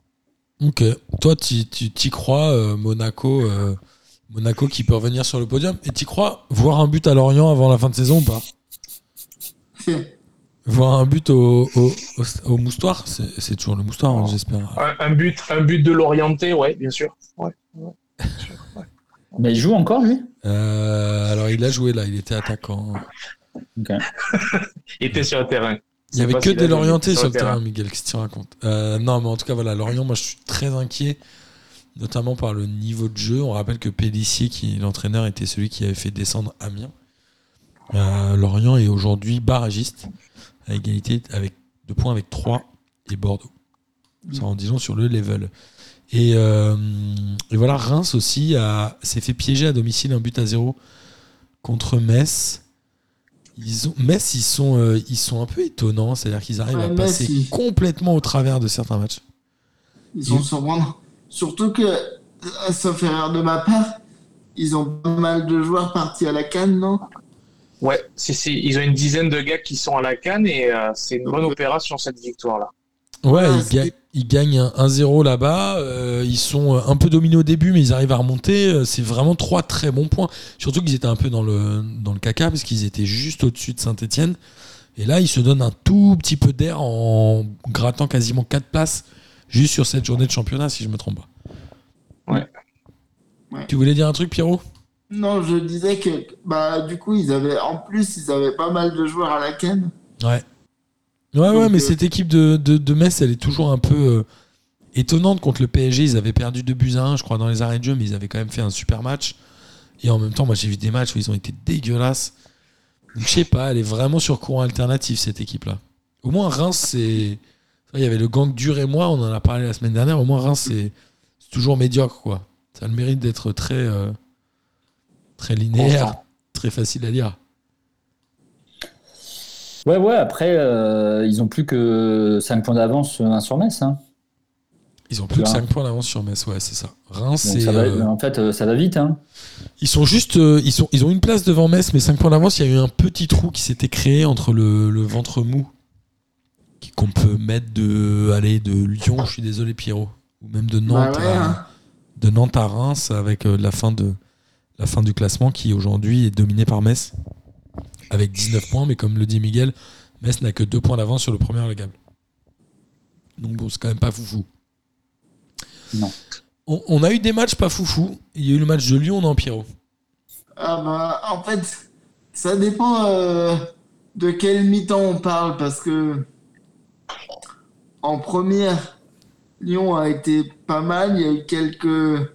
Hein. Ok. Toi, tu t'y crois, euh, Monaco, euh, Monaco qui peut revenir sur le podium. Et tu crois voir un but à Lorient avant la fin de saison ou pas Voir un but au, au, au, au moustoir C'est c'est toujours le moustoir, hein, j'espère. Un, un but, un but de l'orienté, ouais, bien sûr. Ouais, ouais, bien sûr, ouais. Mais il joue encore, lui? Euh, alors, il a joué là, il était attaquant. Il était sur le terrain. Il y avait que s'il a des Lorientais sur le terrain, Miguel, qu'est-ce que tu racontes? Euh, Non, mais en tout cas, voilà, Lorient, moi je suis très inquiet, notamment par le niveau de jeu. On rappelle que Pellissier, qui est l'entraîneur, était celui qui avait fait descendre Amiens. Euh, Lorient est aujourd'hui barragiste, à égalité avec deux points avec 3 et Bordeaux. Ça en disant sur le level. Et, euh, et voilà, Reims aussi s'est fait piéger à domicile un but à zéro contre Metz. Ils ont, Metz, ils sont, euh, ils sont un peu étonnants, c'est-à-dire qu'ils arrivent Ouais, à Metz, passer ils- complètement au travers de certains matchs. Ils. Surtout que, euh, sauf erreur de ma part, ils ont pas mal de joueurs partis à la canne, non? Ouais, ils ont une dizaine de gars qui sont à la canne et euh, c'est une bonne opération cette victoire-là. Ouais, Ah, ils, c'est- ga- ils gagnent un 1-0 là-bas. euh, ils sont un peu dominés au début, mais ils arrivent à remonter. C'est vraiment trois très bons points. Surtout qu'ils étaient un peu dans le, dans le caca, parce qu'ils étaient juste au-dessus de Saint-Etienne. Et là, ils se donnent un tout petit peu d'air en grattant quasiment 4 places juste sur cette journée de championnat, si je me trompe pas. Ouais. Ouais. Tu voulais dire un truc, Pierrot? Non, je disais que, bah, du coup, ils avaient, en plus, ils avaient pas mal de joueurs à la canne. Ouais. Ouais, ouais, mais euh, cette équipe de, de, de Metz, elle est toujours un peu euh, étonnante contre le PSG. Ils avaient perdu 2 buts à 1, je crois, dans les arrêts de jeu, mais ils avaient quand même fait un super match. Et en même temps, moi, j'ai vu des matchs où ils ont été dégueulasses. Je sais pas, elle est vraiment sur courant alternatif, cette équipe-là. Au moins, Reims, c'est. Il y avait le gang dur et moi, on en a parlé la semaine dernière. Au moins, Reims, c'est toujours médiocre, quoi. Ça a le mérite d'être très, euh, très linéaire, très facile à lire. Ouais, ouais, après, euh, ils ont plus que 5 points d'avance sur Metz. Hein. Ils ont plus que Tu vois. 5 points d'avance sur Metz, ouais, c'est ça. Reims, c'est. euh, En fait, ça va vite. Hein. Ils sont juste, euh, ils sont, ils ont une place devant Metz, mais 5 points d'avance. Il y a eu un petit trou qui s'était créé entre le, le ventre mou qu'on peut mettre de, aller de Lyon. Je suis désolé Pierrot, ou même de Nantes, Bah ouais, à, hein. de Nantes à Reims avec euh, la fin de la fin du classement qui aujourd'hui est dominé par Metz avec 19 points, mais comme le dit Miguel, Metz n'a que 2 points d'avance sur le premier relégable. Donc bon, c'est quand même pas foufou. Non. On, on a eu des matchs pas foufou. Il y a eu le match de Lyon, non Pierrot? Ah bah, en fait, ça dépend euh, de quel mi-temps on parle parce que en première, Lyon a été pas mal, il y a eu quelques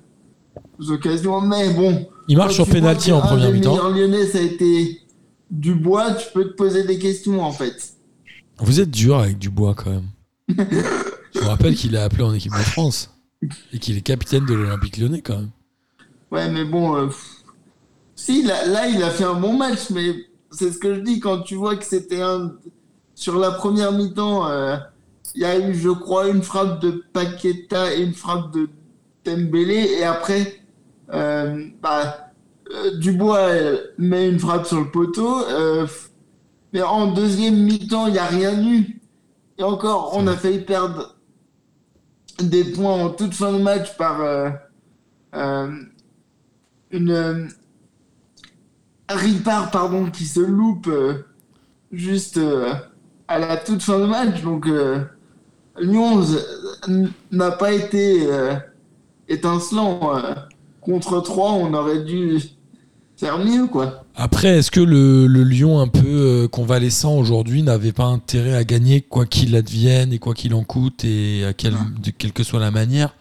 occasions, mais bon. Il marche sur penalty en première mi-temps. meilleurs lyonnais, ça a été Dubois, tu peux te poser des questions en fait. Vous êtes dur avec Dubois quand même. Je vous rappelle qu'il est appelé en équipe de France et qu'il est capitaine de l'Olympique lyonnais quand même. Ouais, mais bon. euh, si, là, là, il a fait un bon match, mais c'est ce que je dis quand tu vois que c'était un. Sur la première mi-temps, euh, il y a eu, je crois, une frappe de Paqueta et une frappe de Dembélé, et après, euh, bah, euh, Dubois met une frappe sur le poteau, euh, mais en deuxième mi-temps, il n'y a rien eu. Et encore, on a failli perdre des points en toute fin de match par. une, euh, pardon, qui se loupe juste à la toute fin de match. Donc, Lyon n'a pas été euh, étincelant. euh. contre 3, on aurait dû faire mieux, quoi. Après, est-ce que le, le Lyon un peu euh, convalescent aujourd'hui n'avait pas intérêt à gagner quoi qu'il advienne et quoi qu'il en coûte et à quelle, de quelle que soit la manière?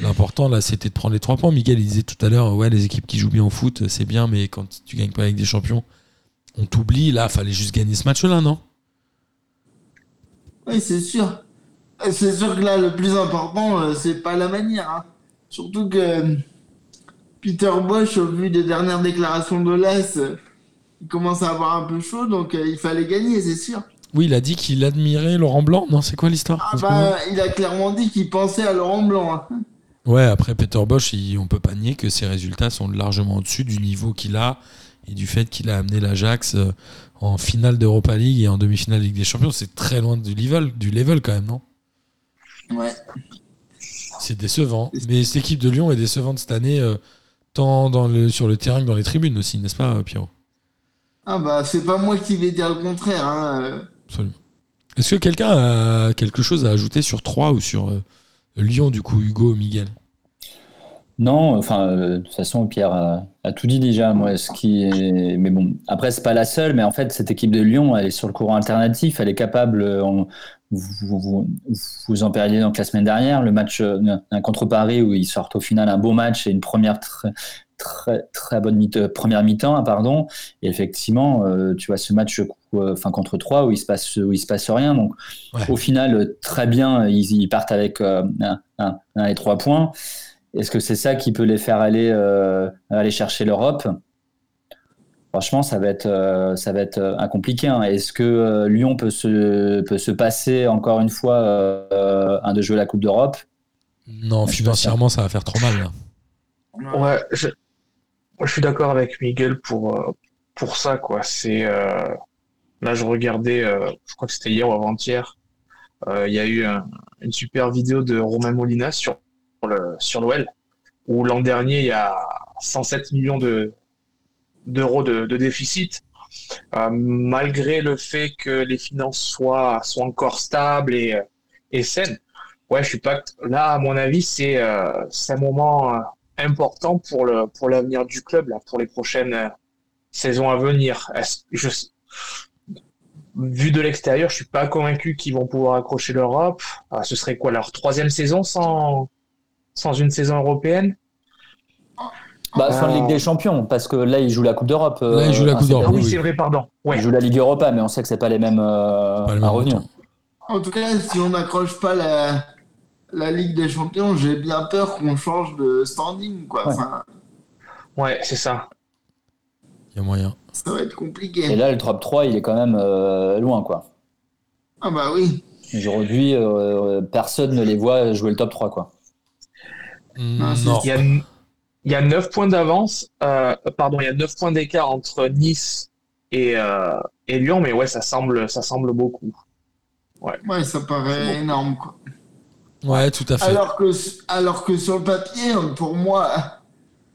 L'important là, c'était de prendre les trois points. Miguel, il disait tout à l'heure, ouais, les équipes qui jouent bien au foot, c'est bien, mais quand tu gagnes pas avec des champions, on t'oublie. Là, fallait juste gagner ce match-là, non? Oui, c'est sûr. C'est sûr que là, le plus important, euh, c'est pas la manière. hein. Surtout que euh, Peter Bosch, au vu des dernières déclarations de l'AS, euh, il commence à avoir un peu chaud, donc il fallait gagner, c'est sûr. Oui, il a dit qu'il admirait Laurent Blanc. Non, c'est quoi l'histoire? Ah bah, il a clairement dit qu'il pensait à Laurent Blanc. hein. Ouais, après Peter Bosch, il- on peut pas nier que ses résultats sont largement au-dessus du niveau qu'il a et du fait qu'il a amené l'Ajax en finale d'Europa League et en demi-finale de Ligue des Champions. C'est très loin du level, du level quand même, non? Ouais. C'est décevant. Mais cette équipe de Lyon est décevante cette année, euh, tant dans le, sur le terrain que dans les tribunes aussi, n'est-ce pas, Pierrot? Ah bah, c'est pas moi qui vais dire le contraire. Hein. euh. Absolument. Est-ce que quelqu'un a quelque chose à ajouter sur 3 ou sur euh, Lyon, du coup, Hugo, Miguel? Non, enfin, euh, de toute façon, Pierre a, a tout dit déjà. Moi, ce qui est... Mais bon, après, c'est pas la seule, mais en fait, cette équipe de Lyon, elle est sur le courant alternatif. Elle est capable, euh, on- vous, vous, vous en parliez donc la semaine dernière, le match euh, contre Paris où ils sortent au final un beau match et une première très, très, très bonne mi première mi-temps, hein, pardon. Et effectivement, euh, tu vois ce match euh, enfin, contre 3 où il se passe, où il se passe rien. Donc, Ouais. au final, euh, très bien, ils, ils partent avec euh, un, un, un et trois points. Est-ce que c'est ça qui peut les faire aller, euh, aller chercher l'Europe? Franchement, ça va être, euh, ça va être euh, un compliqué. hein. Est-ce que euh, Lyon peut se, peut se passer encore une fois euh, un de jouer la Coupe d'Europe? Non, financièrement, ça va faire trop mal. Là. Ouais, je, moi, je suis d'accord avec Miguel pour, pour ça, quoi. C'est, euh, là, je regardais, euh, je crois que c'était hier ou avant-hier, euh, il y a eu un- une super vidéo de Romain Molina sur le, sur l'OL, où l'an dernier, il y a 107 millions de, d'euros de, de déficit. Euh, malgré le fait que les finances soient, soient encore stables et, euh, et saines. Ouais, je suis pas, là, à mon avis, c'est, euh, un moment, euh, important pour le pour l'avenir du club là pour les prochaines euh, saisons à venir. Je, vu de l'extérieur, je suis pas convaincu qu'ils vont pouvoir accrocher l'Europe. Ah, ce serait quoi leur troisième saison sans sans une saison européenne? Bah, Fin de Euh, Ligue des Champions, parce que là, ils jouent la Coupe d'Europe. euh, Là, ils jouent la un Coupe d'Europe, Ah oui, c'est vrai, pardon. Ouais. Ils jouent la Ligue Europa, mais on sait que c'est pas les mêmes euh, Pas le à montant. En tout cas, si on n'accroche pas la, la Ligue des Champions, j'ai bien peur qu'on change de standing, quoi. Ouais. Enfin, Ouais, c'est ça. Il y a moyen. ça va être compliqué. Et là, le top 3, il est quand même euh, loin, quoi. Ah bah oui. Aujourd'hui, euh, personne ne les voit jouer le top 3, quoi. Non, c'est- Non. Il y a il y a neuf points d'avance. euh, pardon, il y a neuf points d'écart entre Nice et euh, et Lyon, mais ouais, ça semble ça semble beaucoup. Ouais, ça paraît énorme, quoi. Ouais, tout à fait. Alors que, alors que sur le papier, pour moi,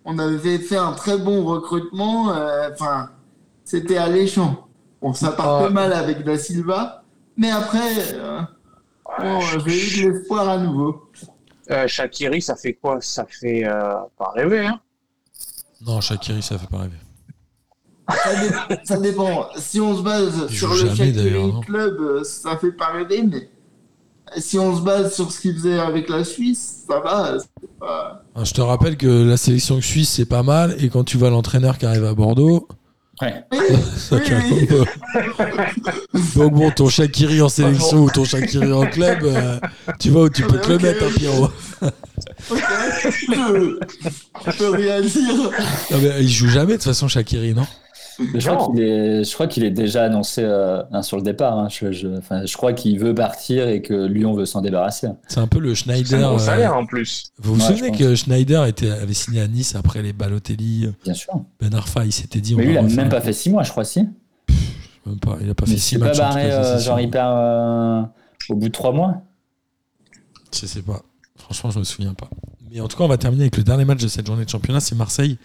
on avait fait un très bon recrutement. euh, Enfin, c'était alléchant. Bon, ça partait Ah. mal avec Da Silva, mais après, euh, bon, j'ai eu de l'espoir à nouveau. Euh, Shakiri, ça fait quoi? Ça fait euh, pas rêver, hein? Non, Shakiri, ça fait pas rêver. Ça, dé- ça dépend. Si on se base Il sur le jamais, non? Club, ça fait pas rêver, mais si on se base sur ce qu'il faisait avec la Suisse, ça va. pas- Ah, Je te rappelle que la sélection suisse, c'est pas mal. Et quand tu vois l'entraîneur qui arrive à Bordeaux, Oui, oui. Donc bon, ton Shakiri en sélection ou ton Shakiri en club, euh, tu vois où tu peux te le mettre, hein, Pierrot. Ok, je, je peux rien dire. Non, mais il joue jamais de toute façon, Shakiri, non? Je crois qu'il est, je crois qu'il est déjà annoncé euh, hein, sur le départ. hein. Je, je, enfin, je crois qu'il veut partir et que Lyon veut s'en débarrasser. C'est un peu le C'est un Schneider. gros euh, salaire en plus. Vous vous Ouais, souvenez que Schneider était, avait signé à Nice après les Balotelli, Bien sûr. Ben Arfa, il s'était dit. on Mais lui, il va a refaire même pas fait six mois, je crois, si. Même pas, il a pas Mais fait six c'est pas matchs. en tout barré, cas, euh, genre il perd euh, au bout de trois mois. Je sais pas. Franchement, je me souviens pas. Mais en tout cas, on va terminer avec le dernier match de cette journée de championnat. C'est Marseille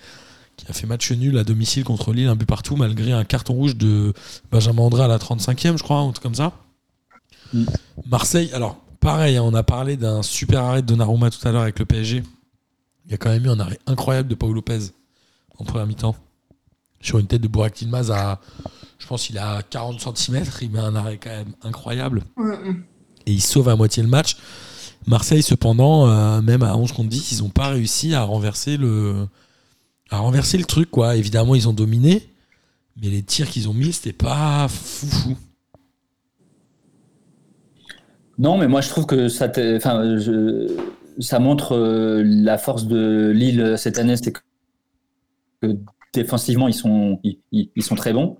qui a fait match nul à domicile contre Lille, un but partout, malgré un carton rouge de Benjamin André à la 35e, je crois, un truc comme ça. Mm. Marseille, alors pareil, hein, on a parlé d'un super arrêt de Donnarumma tout à l'heure avec le PSG. Il y a quand même eu un arrêt incroyable de Paul Lopez en première mi-temps. Sur une tête de Burak Yilmaz à, je pense qu'il a 40 cm, il met un arrêt quand même incroyable et il sauve à moitié le match. Marseille, cependant, euh, même à 11 contre 10, ils n'ont pas réussi à renverser le, à renverser le truc, quoi. Évidemment, ils ont dominé, mais les tirs qu'ils ont mis, c'était pas foufou. Non, mais moi je trouve que ça, montre euh, la force de Lille cette année, c'est que, défensivement ils sont, ils sont très bons.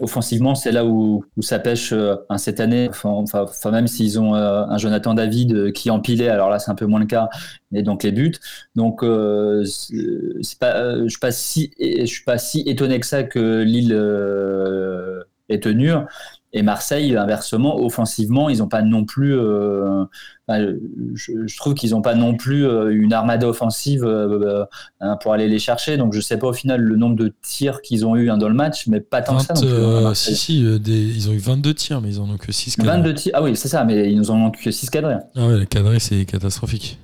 Offensivement, c'est là où, ça pêche euh, cette année. Enfin, même s'ils ont euh, un Jonathan David euh, qui empilait, alors là c'est un peu moins le cas, et donc les buts. Donc je suis suis pas si étonné que ça que Lille est tenu. Et Marseille, inversement, offensivement, ils n'ont pas non plus. euh, enfin, je, je trouve qu'ils n'ont pas non plus euh, une armada offensive euh, hein, pour aller les chercher. Donc je sais pas au final le nombre de tirs qu'ils ont eu hein, dans le match, mais pas tant que ça 20, non plus. hein, euh, si, si, des- ils ont eu 22 tirs, mais ils en ont que 6 cadrés. 22 tirs. Ah oui, c'est ça, mais ils nous en manquent que 6 cadrés. Ah ouais, les cadrés, c'est catastrophique.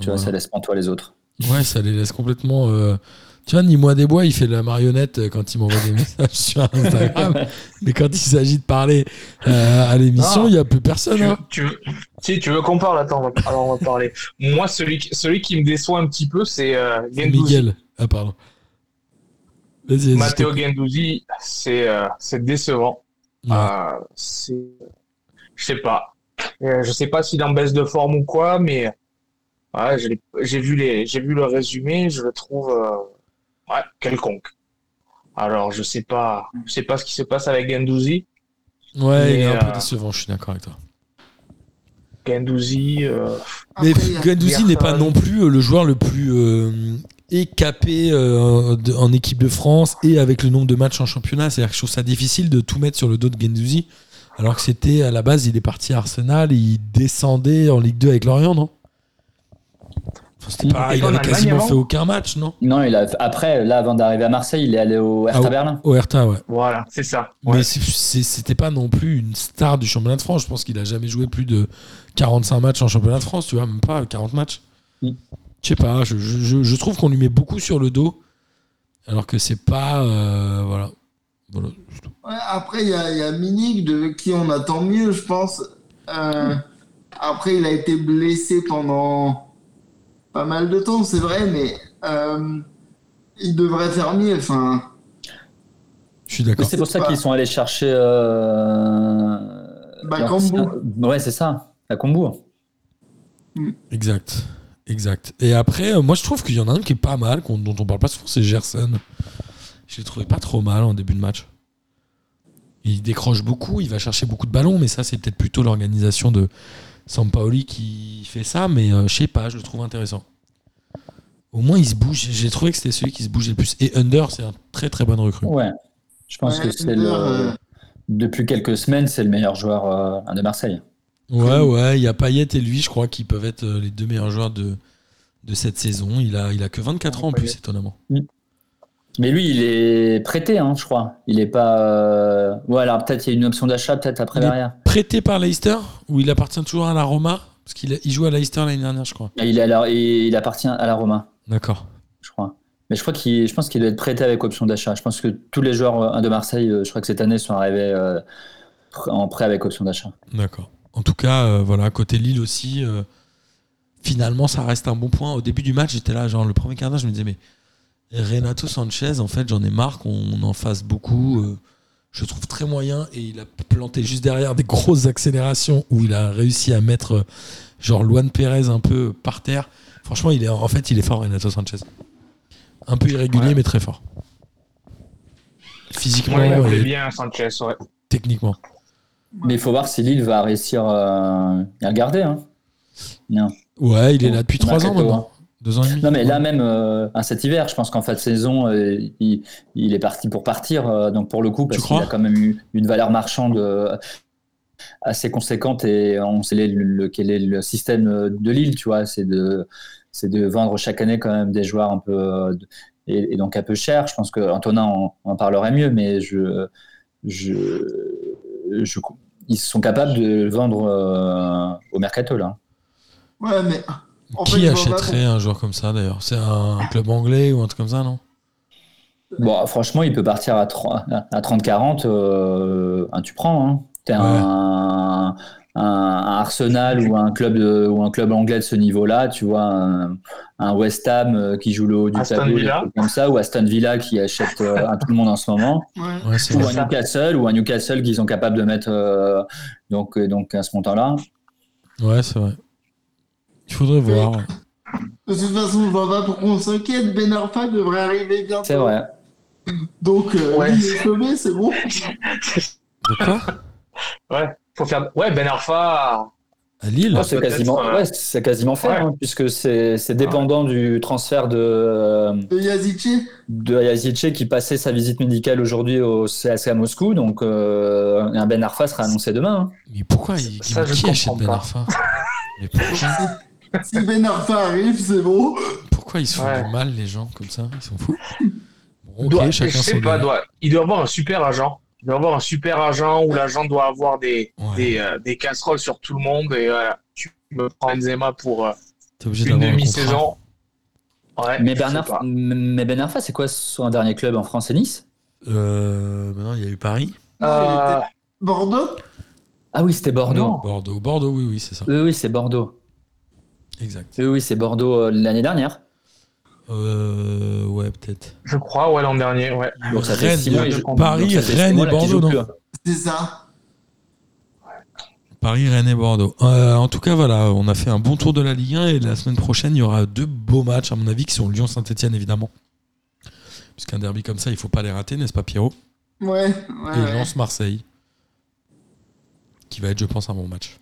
Tu vois, ça laisse toi les autres. Ouais, ça les laisse complètement. Tu vois, Nimois Desbois, il fait de la marionnette euh, quand il m'envoie des messages sur Instagram. mais quand il s'agit de parler euh, à l'émission, il n'y a plus personne. Tu, hein. tu veux, si tu veux qu'on parle, attends, on va, alors on va parler. Moi, celui, qui- celui qui me déçoit un petit peu, c'est euh. Miguel. Ah, pardon. Vas-y, Matteo. Gendouzi, c'est euh, c'est décevant. Ouais. Je sais pas. Je sais pas s'il est en baisse de forme ou quoi, mais ouais, j'ai vu les, j'ai vu le résumé, je le trouve ouais, quelconque. Alors je sais pas, je sais pas ce qui se passe avec Gendouzi. Ouais, il est un peu euh, décevant, je suis d'accord avec toi. Gendouzi, euh, Mais Guendouzi n'est pas non plus euh, le joueur le plus euh, écapé euh, de- en équipe de France et avec le nombre de matchs en championnat. C'est-à-dire que je trouve ça difficile de tout mettre sur le dos de Guendouzi. Alors que c'était à la base, il est parti à Arsenal, il descendait en Ligue 2 avec Lorient, non? Enfin, Il pas, était il pas en avait Allemagne quasiment avant fait aucun match, non Non, il a, après, là, avant d'arriver à Marseille, il est allé au Hertha Ah, Berlin. Au Hertha, ouais. voilà, c'est ça. Mais Ouais. c'est- c'était pas non plus une star du championnat de France. Je pense qu'il a jamais joué plus de 45 matchs en championnat de France, tu vois, même pas 40 matchs. Mm. Je sais pas, je, je- je- je trouve qu'on lui met beaucoup sur le dos, alors que c'est pas. euh, voilà. Voilà. Ouais, après, il y a, y a Minik de qui on attend mieux, je pense. Euh, après, il a été blessé pendant pas mal de temps, c'est vrai, mais euh, il devrait faire mieux. Enfin, Je suis d'accord. c'est pour ça qu'ils sont allés chercher. Euh... Bakambu. Ouais, c'est ça, à Combourg. Exact. Exact. Et après, euh, moi je trouve qu'il y en a un qui est pas mal, dont on parle pas souvent, c'est Gerson. Je l'ai trouvé pas trop mal en début de match. Il décroche beaucoup, il va chercher beaucoup de ballons, mais ça c'est peut-être plutôt l'organisation de Sampaoli qui fait ça, mais euh, je sais pas, je le trouve intéressant. Au moins il se bouge, j'ai trouvé que c'était celui qui se bougeait le plus. Et Under, c'est un très très bonne recrue. Ouais. Je pense Ouais, que c'est le. euh, Depuis quelques semaines, c'est le meilleur joueur euh, de Marseille. Ouais, ouais, il y a Payet et lui, je crois, qui peuvent être euh, les deux meilleurs joueurs de, de cette saison. Il a, il a que 24 ans en plus, étonnamment. Mais lui, il est prêté, hein, je crois. Il est pas. euh, Ouais, alors peut-être il y a une option d'achat, peut-être après Il est- derrière. Prêté par Leicester, ou il appartient toujours à la Roma? Parce qu'il il joue à Leicester l'année dernière, je crois. Il, est à la- et il appartient à la Roma, D'accord. je crois. Mais je crois qu'il, je pense qu'il doit être prêté avec option d'achat. Je pense que tous les joueurs euh, de Marseille, euh, je crois que cette année, sont arrivés euh, en prêt avec option d'achat. D'accord. En tout cas, euh, voilà, côté Lille aussi, euh, finalement, ça reste un bon point. Au début du match, j'étais là, genre le premier quart d'heure, je me disais, mais Renato Sanchez, en fait, j'en ai marre qu'on en fasse beaucoup. euh, je le trouve très moyen et il a planté juste derrière des grosses accélérations où il a réussi à mettre euh, genre Luan Pérez un peu par terre. Franchement, il est, en fait, il est fort, Renato Sanchez. Un peu irrégulier, Ouais. mais très fort. Physiquement Moi, il plaît et bien Sanchez, ouais. techniquement. Mais il faut voir si Lille va réussir euh, à le garder. Hein. Non. Ouais, il est là depuis trois ans maintenant. Deux ans et demi. Non, mais là même, euh, à cet hiver, je pense qu'en fin de saison, euh, il, il est parti pour partir. euh, donc pour le coup, parce qu'il a quand même eu une valeur marchande. euh, assez conséquente et on sait le, le- quel est le système de Lille, tu vois, c'est de c'est de vendre chaque année quand même des joueurs un peu euh, de- et, et donc un peu cher. Je pense que Antonin en, en parlerait mieux, mais je je, je ils sont capables de le vendre euh, au mercato là. Ouais, mais. En Qui achèterait un joueur comme ça d'ailleurs? C'est un club anglais ou un truc comme ça, non? Bon, franchement, il peut partir à 30 à 30-40, euh, hein, tu prends. Hein. T'es un, un, un Arsenal ou un club de- ou un club anglais de ce niveau-là, tu vois, un, un West Ham euh, qui joue le haut du Aston tableau, comme ça, ou Aston Villa qui achète euh, à tout le monde en ce moment, Ouais. Ouais, c'est ou un Newcastle, ou un Newcastle qui sont capables de mettre euh, donc euh, donc à ce montant-là. Ouais, c'est vrai. Il faudrait voir. De toute façon, je vois pas pourquoi on s'inquiète. Ben Arfa devrait arriver bientôt. C'est vrai. Donc, euh, Ouais. il est sauvé, c'est bon. De quoi? Ouais, faut faire. Ouais, Ben Arfa. À Lille Ouais, c'est quasiment, euh, ouais, c'est quasiment fait, ouais. hein, puisque c'est c'est dépendant du transfert de euh, De Yazici. de qui passait sa visite médicale aujourd'hui au CSKA Moscou. Donc, euh, un Ben Arfa sera annoncé demain. hein. Mais pourquoi il, Ça, je qui achète comprends Ben. Arfa? Mais pourquoi, Si Ben Arfa arrive, c'est bon. pourquoi ils se font Ouais. mal, les gens, comme ça? Ils sont fous Bon, doit, chacun je sais pas, doit, il doit avoir un super agent. Il doit avoir un super agent où l'agent doit avoir des, Ouais. des, euh, des casseroles sur tout le monde et voilà, tu me prends Benzema pour euh, une demi-saison. Ouais, Mais, Bernard, mais Ben Arfa, c'est quoi son dernier club en France C'est Nice? Euh, maintenant, il y a eu Paris. Euh, Bordeaux Ah oui, c'était Bordeaux. Non. Bordeaux. Bordeaux, oui, oui, c'est ça. Oui, oui, c'est Bordeaux. Exact. Oui, oui, c'est Bordeaux euh, l'année dernière. Euh, ouais, peut-être. je crois, ouais, l'an dernier, ouais. Donc ça Rennes, mois, Paris, donc ça fait six Rennes mois, et Bordeaux, non plus. C'est ça. Paris, Rennes et Bordeaux. Euh, en tout cas, voilà, on a fait un bon tour de la Ligue 1 et la semaine prochaine, il y aura deux beaux matchs, à mon avis, qui sont Lyon-Saint-Etienne, évidemment. Puisqu'un derby comme ça, il faut pas les rater, n'est-ce pas, Pierrot? Ouais, ouais. Et ouais. Lens-Marseille. Qui va être, je pense, un bon match.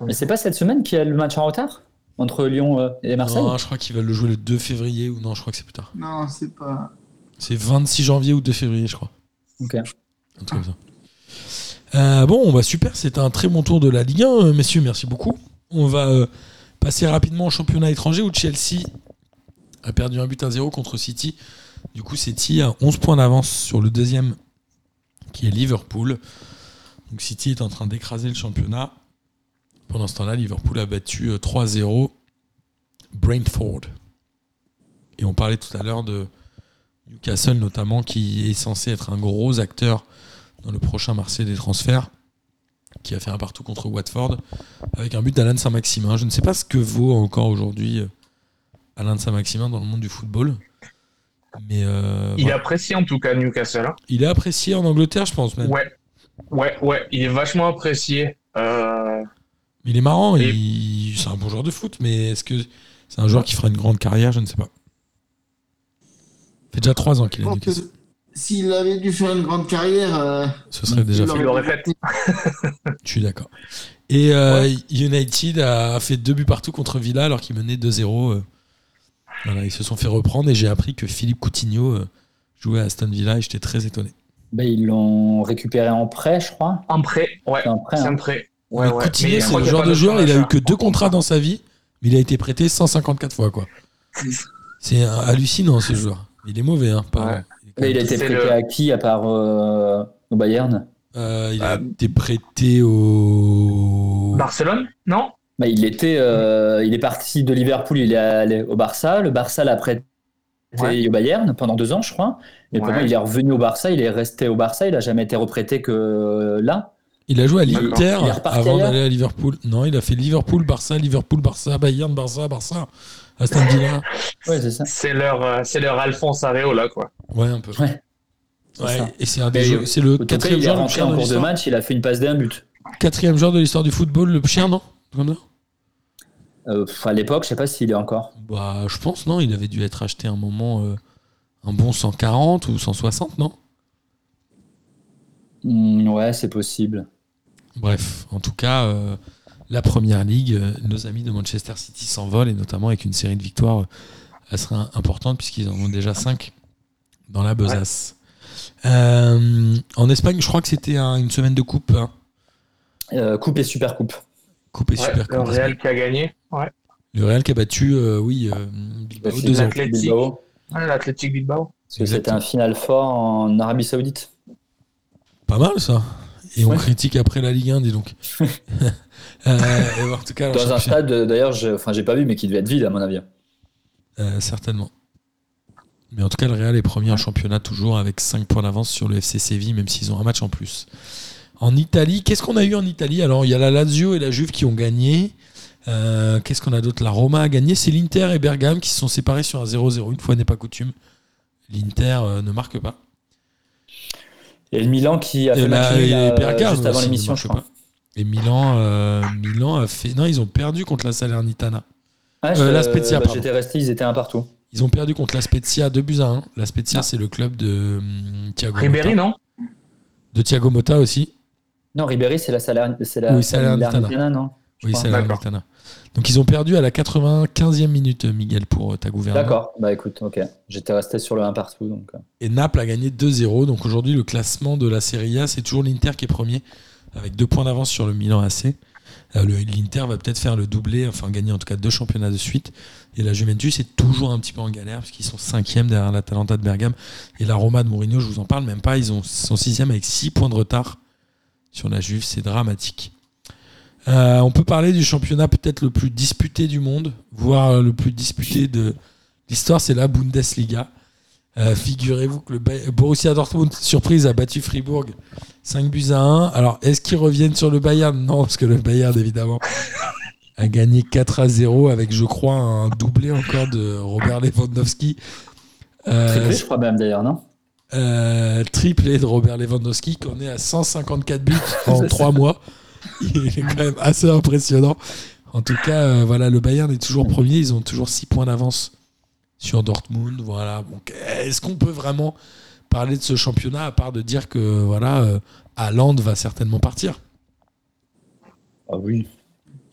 Mais c'est pas cette semaine qu'il y a le match en retard? Entre Lyon euh, et Marseille Non, je crois qu'ils veulent le jouer le 2 février ou non, je crois que c'est plus tard. Non, c'est pas. C'est 26 janvier ou 2 février, je crois. Ok. Un truc comme ça. Euh, bon, bah super, c'était un très bon tour de la Ligue 1, euh, messieurs, merci beaucoup. On va euh, passer rapidement au championnat étranger où Chelsea a perdu un but à 0 contre City. Du coup, City a 11 points d'avance sur le deuxième qui est Liverpool. Donc City est en train d'écraser le championnat. Pendant ce temps-là, Liverpool a battu euh, 3-0 Brentford. Et on parlait tout à l'heure de Newcastle notamment qui est censé être un gros acteur dans le prochain marché des transferts, qui a fait un partout contre Watford, avec un but d'Alan Saint-Maximin. Je ne sais pas ce que vaut encore aujourd'hui euh, Alain Saint-Maximin dans le monde du football. Mais euh, Il est voilà. apprécié en tout cas, Newcastle. hein. il est apprécié en Angleterre, je pense même. Ouais, ouais, ouais, il est vachement apprécié. Euh, Il est marrant, Et- il- c'est un bon joueur de foot, mais est-ce que c'est un joueur qui fera une grande carrière Je ne sais pas. Ça fait déjà trois ans qu'il est Newcastle. S'il avait dû faire une grande carrière, euh, Ce serait déjà il fait. Il l'aurait fait. Je suis d'accord. Et euh, United a fait deux buts partout contre Villa alors qu'ils menaient 2-0. euh. Voilà, ils se sont fait reprendre et j'ai appris que Philippe Coutinho euh, jouait à Aston Villa et j'étais très étonné. Ben, ils l'ont récupéré en prêt, je crois. En prêt, ouais, C'est un prêt. c'est hein. un prêt. Ouais, mais ouais. Coutinho, c'est le genre de joueur, il a eu d'achat. que deux contrats dans sa vie, mais il a été prêté 154 fois. quoi. C'est hallucinant ce joueur. Il est mauvais, hein, Ouais. Mais il a été prêté le- à qui à part euh, au Bayern? Euh, il a Euh, été prêté au. Barcelone? Non? Bah, il était, euh, il est parti de Liverpool, il est allé au Barça. Le Barça l'a prêté Ouais. au Bayern pendant deux ans, je crois. Et Ouais. puis il est revenu au Barça, il est resté au Barça, il a jamais été reprêté que là. Il a joué à l'Inter avant d'aller à Liverpool. Non, il a fait Liverpool, Barça, Liverpool, Barça, Bayern, Barça, Barça, Aston Villa. Ouais, c'est ça. C'est leur, euh, c'est leur Alphonse Areola, quoi. Ouais, un peu. Ouais. C'est Ouais, ça. et c'est un des Mais jeux- c'est le quatrième il est joueur, le en de cours de match, il a fait une passe d'un but. Quatrième joueur de l'histoire du football, le chien, non? Comme ça? Euh, à l'époque, je sais pas s'il est encore. Bah, je pense, non. Il avait dû être acheté un moment, euh, un bon 140 ou 160, non? Hmm, ouais, c'est possible. Bref, en tout cas, euh, la première ligue, euh, nos amis de Manchester City s'envolent et notamment avec une série de victoires euh, assez importante puisqu'ils en ont déjà 5 dans la besace. Euh, en Espagne, je crois que c'était un- une semaine de coupe. hein. Euh, coupe et super coupe. Coupe et Ouais, super le coupe. Real qui a gagné. Ouais. Le Real qui a battu, euh, oui, euh, Bilbao Le 2-0. Athletic. Bilbao, Ouais, L'Athletic Bilbao. parce que c'était un final fort en Arabie Saoudite. Pas mal ça. Et on Ouais. critique après la Ligue 1, dis donc. Euh, en tout cas, alors, Dans un stade, d'ailleurs, je- enfin, j'ai pas vu, mais qui devait être vide à mon avis. Euh, certainement. Mais en tout cas, le Real est premier en championnat toujours avec 5 points d'avance sur le FC Séville, même s'ils ont un match en plus. En Italie, qu'est-ce qu'on a eu en Italie? Alors, il y a la Lazio et la Juve qui ont gagné. Euh, qu'est-ce qu'on a d'autre? La Roma a gagné. C'est l'Inter et Bergame qui se sont séparés sur un 0-0. Une fois n'est pas coutume. L'Inter euh, ne marque pas. Et le Milan qui a Et fait la- match nul, là, Bergame juste avant l'émission, je crois. pas. Et Milan, euh, Milan a fait. Non, ils ont perdu contre la Salernitana. Ah, Euh, je- la Spezia, bah, pardon. J'étais resté, ils étaient un partout. Ils ont perdu contre la Spezia 2 buts à 1. La Spezia, Ah. c'est le club de hum, Thiago Ribéry, Motta. non? De Thiago Motta aussi. Non, Ribéry, c'est la Salern- c'est la Oui, Salernitana. Salernitana, non? Oui, c'est la. Donc ils ont perdu à la 95e minute, Miguel, pour euh, ta gouvernante. D'accord, bah écoute, ok. J'étais resté sur le 1 partout. Donc, euh. Et Naples a gagné 2-0. Donc aujourd'hui, le classement de la Serie A, c'est toujours l'Inter qui est premier, avec deux points d'avance sur le Milan AC. Euh, le- L'Inter va peut-être faire le doublé, enfin gagner en tout cas deux championnats de suite. Et la Juventus est toujours un petit peu en galère, parce qu'ils sont cinquième derrière l'Atalanta de Bergame. Et la Roma de Mourinho, je vous en parle même pas, ils ont, sont sixième avec six points de retard sur la Juve. C'est dramatique. Euh, on peut parler du championnat peut-être le plus disputé du monde, voire le plus disputé de l'histoire, c'est la Bundesliga. Euh, Figurez-vous que le Borussia Dortmund, surprise, a battu Fribourg 5 buts à 1. Alors, est-ce qu'ils reviennent sur le Bayern? Non, parce que le Bayern, évidemment, a gagné 4 à 0 avec, je crois, un doublé encore de Robert Lewandowski. Euh, Triplé, je crois même d'ailleurs, non? Euh, triplé de Robert Lewandowski, qu'on est à 154 buts en C'est 3 mois. Il est quand même assez impressionnant. En tout cas, euh, voilà, le Bayern est toujours premier. Ils ont toujours 6 points d'avance sur Dortmund. Voilà. Donc, est-ce qu'on peut vraiment parler de ce championnat à part de dire que voilà, euh, Haaland va certainement partir? Ah oui.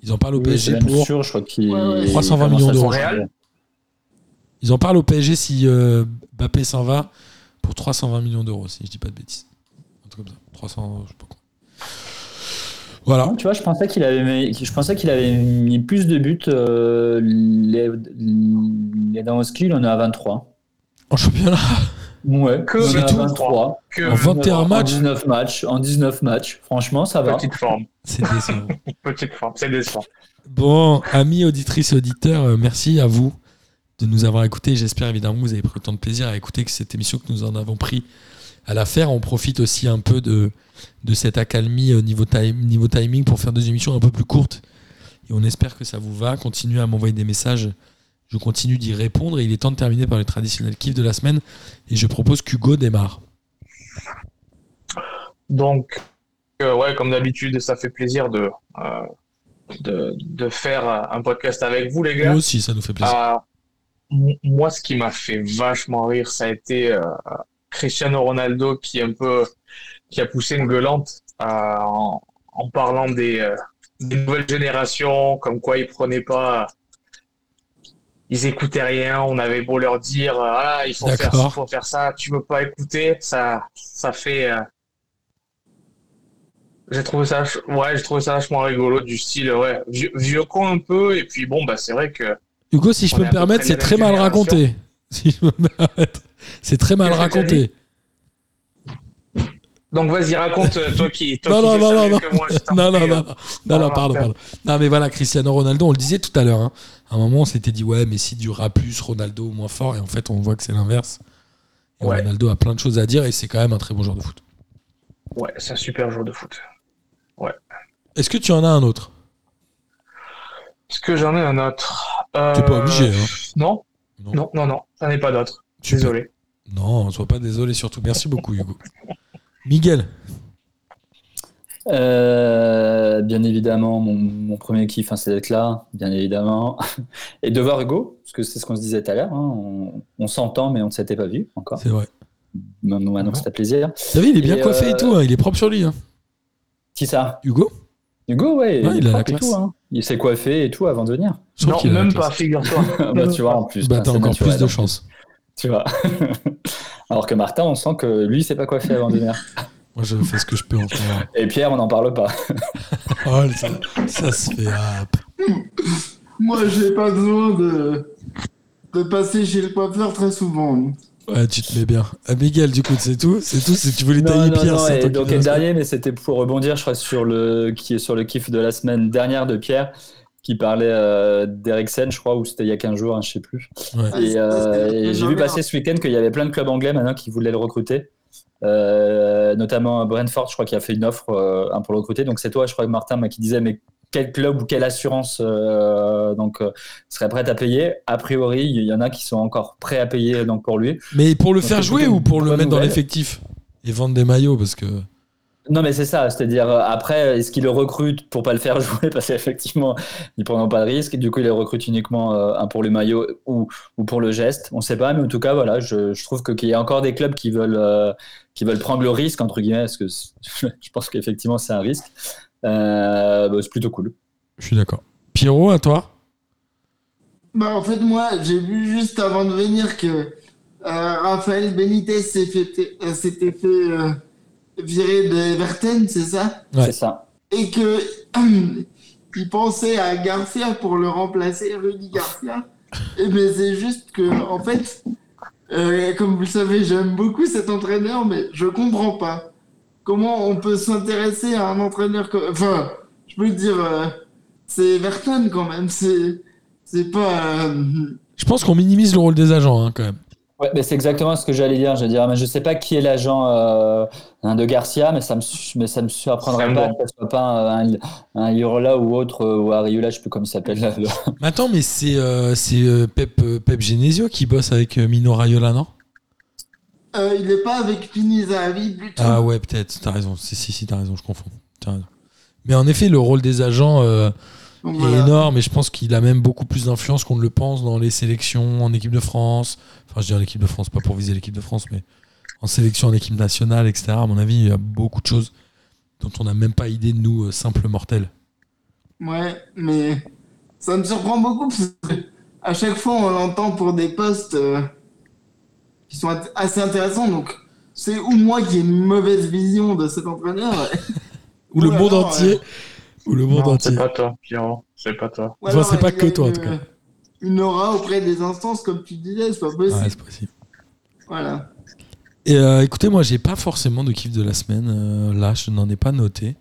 Ils en parlent au Oui, PSG pour. sûr, je crois qu'il Ouais, ouais. 320 il commence millions d'euros. Ils en parlent au PSG si euh, Mbappé s'en va pour 320 millions d'euros, si je dis pas de bêtises. Un truc comme ça. 300, je sais pas quoi. Voilà. Non, tu vois, je pensais qu'il avait, mis- je pensais qu'il avait mis plus de buts. Euh, les, il en est à 23. En championnat, Ouais, Que il en est c'est à tout. 23. Que En 21 En matchs, 19 matchs. En 19 matchs. Franchement, ça va. petite forme. c'est décevant. Petite forme, c'est décevant. Bon, amis auditrices et auditeurs, euh, merci à vous de nous avoir écoutés. J'espère évidemment que vous avez pris autant de plaisir à écouter que cette émission que nous en avons pris à la faire. On profite aussi un peu de, de cette accalmie au niveau, time, niveau timing pour faire des émissions un peu plus courtes. Et on espère que ça vous va. Continuez à m'envoyer des messages. Je continue d'y répondre. Et il est temps de terminer par le traditionnel kiff de la semaine. Et je propose qu'Hugo démarre. Donc, euh, ouais, comme d'habitude, ça fait plaisir de, euh, de, de faire euh, un podcast avec vous, les gars. Nous aussi, ça nous fait plaisir. Euh, m- moi, ce qui m'a fait vachement rire, ça a été euh, Cristiano Ronaldo qui un peu qui a poussé une gueulante euh, en, en parlant des, euh, des nouvelles générations, comme quoi ils prenaient pas, ils écoutaient rien. On avait beau leur dire, euh, ah, il faut faire ça, il faut faire ça, tu veux pas écouter, ça, ça fait. euh, J'ai trouvé ça, ouais, j'ai trouvé ça vachement rigolo du style, ouais, vieux, vieux con un peu, et puis bon, bah c'est vrai que Hugo, si je peux me permettre, c'est très mal raconté. Si je peux me permettre. C'est très mal raconté. Donc vas-y, raconte euh, toi qui toi Non, qui non, non, non, que moi, Non, non, hein. non, non, non, non, pardon, non. pardon. Non, mais voilà, Cristiano Ronaldo, on le disait tout à l'heure. hein. À un moment, on s'était dit, ouais, Messi durera plus, Ronaldo moins fort. Et en fait, on voit que c'est l'inverse. Ouais. Ronaldo a plein de choses à dire et c'est quand même un très bon joueur de foot. Ouais, c'est un super joueur de foot. Est-ce que tu en as un autre? Est-ce que j'en ai un autre? Euh... T'es pas obligé, hein. Non, Non. non, non, non, j'en ai pas d'autre. Super. Désolé. Non, sois pas désolé surtout. Merci beaucoup, Hugo. Miguel, Euh, bien évidemment, mon, mon premier kiff, hein, c'est d'être là, bien évidemment. Et de voir Hugo, parce que c'est ce qu'on se disait tout à l'heure. hein, on on s'entend, mais on ne s'était pas vu encore. c'est vrai. Maintenant, maintenant, c'est un plaisir. T'as vu, il est bien Et, coiffé et euh, tout. hein. Il est propre sur lui. hein. Qui ça? Hugo? Hugo, ouais. Ouais, il a la classe. tout, hein. Il s'est coiffé et tout avant de venir. Non, même pas, figure-toi. bah, tu vois, en plus. Bah, putain, t'as encore naturel, plus de chance. Tu vois. Alors que Martin, on sent que lui, il s'est pas coiffé avant de venir. Moi, je fais ce que je peux en moment. Et Pierre, on n'en parle pas. Oh, ça, ça se fait. ah, Moi, j'ai pas besoin de, de passer chez le coiffeur très souvent. ouais, tu te mets bien. Ah, Miguel, du coup, c'est tout? C'est tout? Si tu voulais Non, tailler non, Pierre, non, c'est et donc le dernier, mais c'était pour rebondir, je crois, sur le qui est sur le kiff de la semaine dernière de Pierre, qui parlait euh, d'Eriksen, je crois, ou c'était il y a 15 jours, hein, je sais plus. Ouais. Et, c'est- euh, et j'ai vu passer ce week-end qu'il y avait plein de clubs anglais maintenant qui voulaient le recruter. Euh, notamment Brentford, je crois, qui a fait une offre euh, hein, pour le recruter. Donc c'est toi, je crois que Martin, moi, qui disait, mais quel club ou quelle assurance euh, donc euh, serait prête à payer? A priori, il y en a qui sont encore prêts à payer donc pour lui. Mais pour le Donc, faire jouer ou pour le mettre dans l'effectif? Et vendre des maillots parce que. Non, mais c'est ça. C'est-à-dire, euh, après, est-ce qu'il le recrute pour pas le faire jouer? Parce qu'effectivement, ils prendront pas de risque. Du coup, il le recrute uniquement euh, pour le maillot ou, ou pour le geste. On sait pas. Mais en tout cas, voilà, je, je trouve que- qu'il y a encore des clubs qui veulent, euh, qui veulent prendre le risque, entre guillemets, parce que je pense qu'effectivement, c'est un risque. Euh, bah, c'est plutôt cool. Je suis d'accord. Pierrot, à toi? Bah, en fait, moi, j'ai vu juste avant de venir que euh, Raphaël Benitez euh, s'était fait, virer de Everton, c'est ça? Ouais. C'est ça. Et que il pensait à Garcia pour le remplacer, Rudy Garcia. Et mais c'est juste que, en fait, euh, comme vous le savez, j'aime beaucoup cet entraîneur, mais je comprends pas comment on peut s'intéresser à un entraîneur comme. Enfin, je peux dire, euh, c'est Everton quand même. C'est c'est pas. euh, Je pense qu'on minimise le rôle des agents hein, quand même. Ouais, mais c'est exactement ce que j'allais dire. Je veux dire, mais je sais pas qui est l'agent euh, hein, de Garcia, mais ça me, mais ça me surprendrait pas que ce soit pas un, un Irola ou autre, euh, ou Ariula, je sais plus comment il s'appelle. là, attends, mais c'est euh, c'est, euh, Pep, Pep Genesio qui bosse avec Mino Raiola, non? Euh, il est pas avec Pini Zahavi plutôt. Ah ouais, peut-être. T'as raison. Si, si, si, t'as raison, je confonds. Raison. Mais en effet, le rôle des agents euh, Donc, est voilà. énorme et je pense qu'il a même beaucoup plus d'influence qu'on ne le pense dans les sélections en équipe de France. Enfin, je dis en équipe de France, pas pour viser l'équipe de France, mais en sélection en équipe nationale, etc. À mon avis, il y a beaucoup de choses dont on n'a même pas idée de nous, euh, simples mortels. Ouais, mais ça me surprend beaucoup parce que à chaque fois on l'entend pour des postes euh, qui sont assez intéressants. Donc c'est ou moi qui ai une mauvaise vision de cet entraîneur. Ou le monde alors, entier. euh, Ou le monde Non, entier. c'est pas toi, Pierrot. C'est pas toi. Enfin, c'est pas que toi, en une, tout cas. Une aura auprès des instances, comme tu disais, c'est pas possible. Ouais, c'est possible. voilà. Et euh, écoutez, moi, j'ai pas forcément de kiff de la semaine. euh, là, je n'en ai pas noté.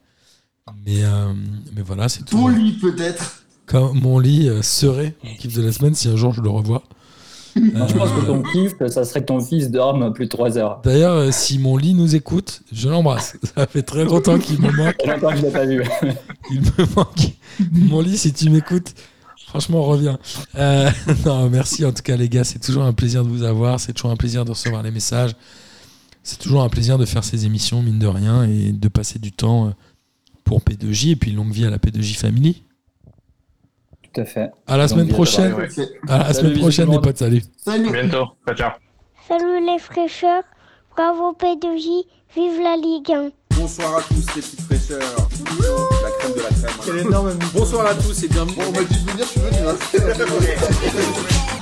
Mais, euh, mais voilà, c'est tout. Pour lui peut-être. Comme mon lit euh, serait mon kiff de la semaine si un jour je le revois. Non, je pense que ton kiff, ça serait que ton fils dorme plus de 3 heures. D'ailleurs, euh, si mon lit nous écoute, je l'embrasse. Ça fait très longtemps qu'il me manque. Ça fait longtemps que je l'ai pas vu. Il me manque. Mon lit, si tu m'écoutes, franchement, reviens. Euh, non, merci en tout cas, les gars. C'est toujours un plaisir de vous avoir. C'est toujours un plaisir de recevoir les messages. C'est toujours un plaisir de faire ces émissions, mine de rien, et de passer du temps euh, pour P2J et puis longue vie à la P2J Family. Tout à fait. À la semaine à prochaine. Ouais. À la Salut, semaine prochaine, les potes. Salut. Salut. Bientôt. Ciao, ciao. Salut les fraîcheurs, bravo P2J, vive la Ligue 1. Bonsoir à tous les petites fraîcheurs. La crème de la crème. Quel énorme Bonsoir à tous et bienvenue. Bon, on m'a dit de venir, je suis venu. hein.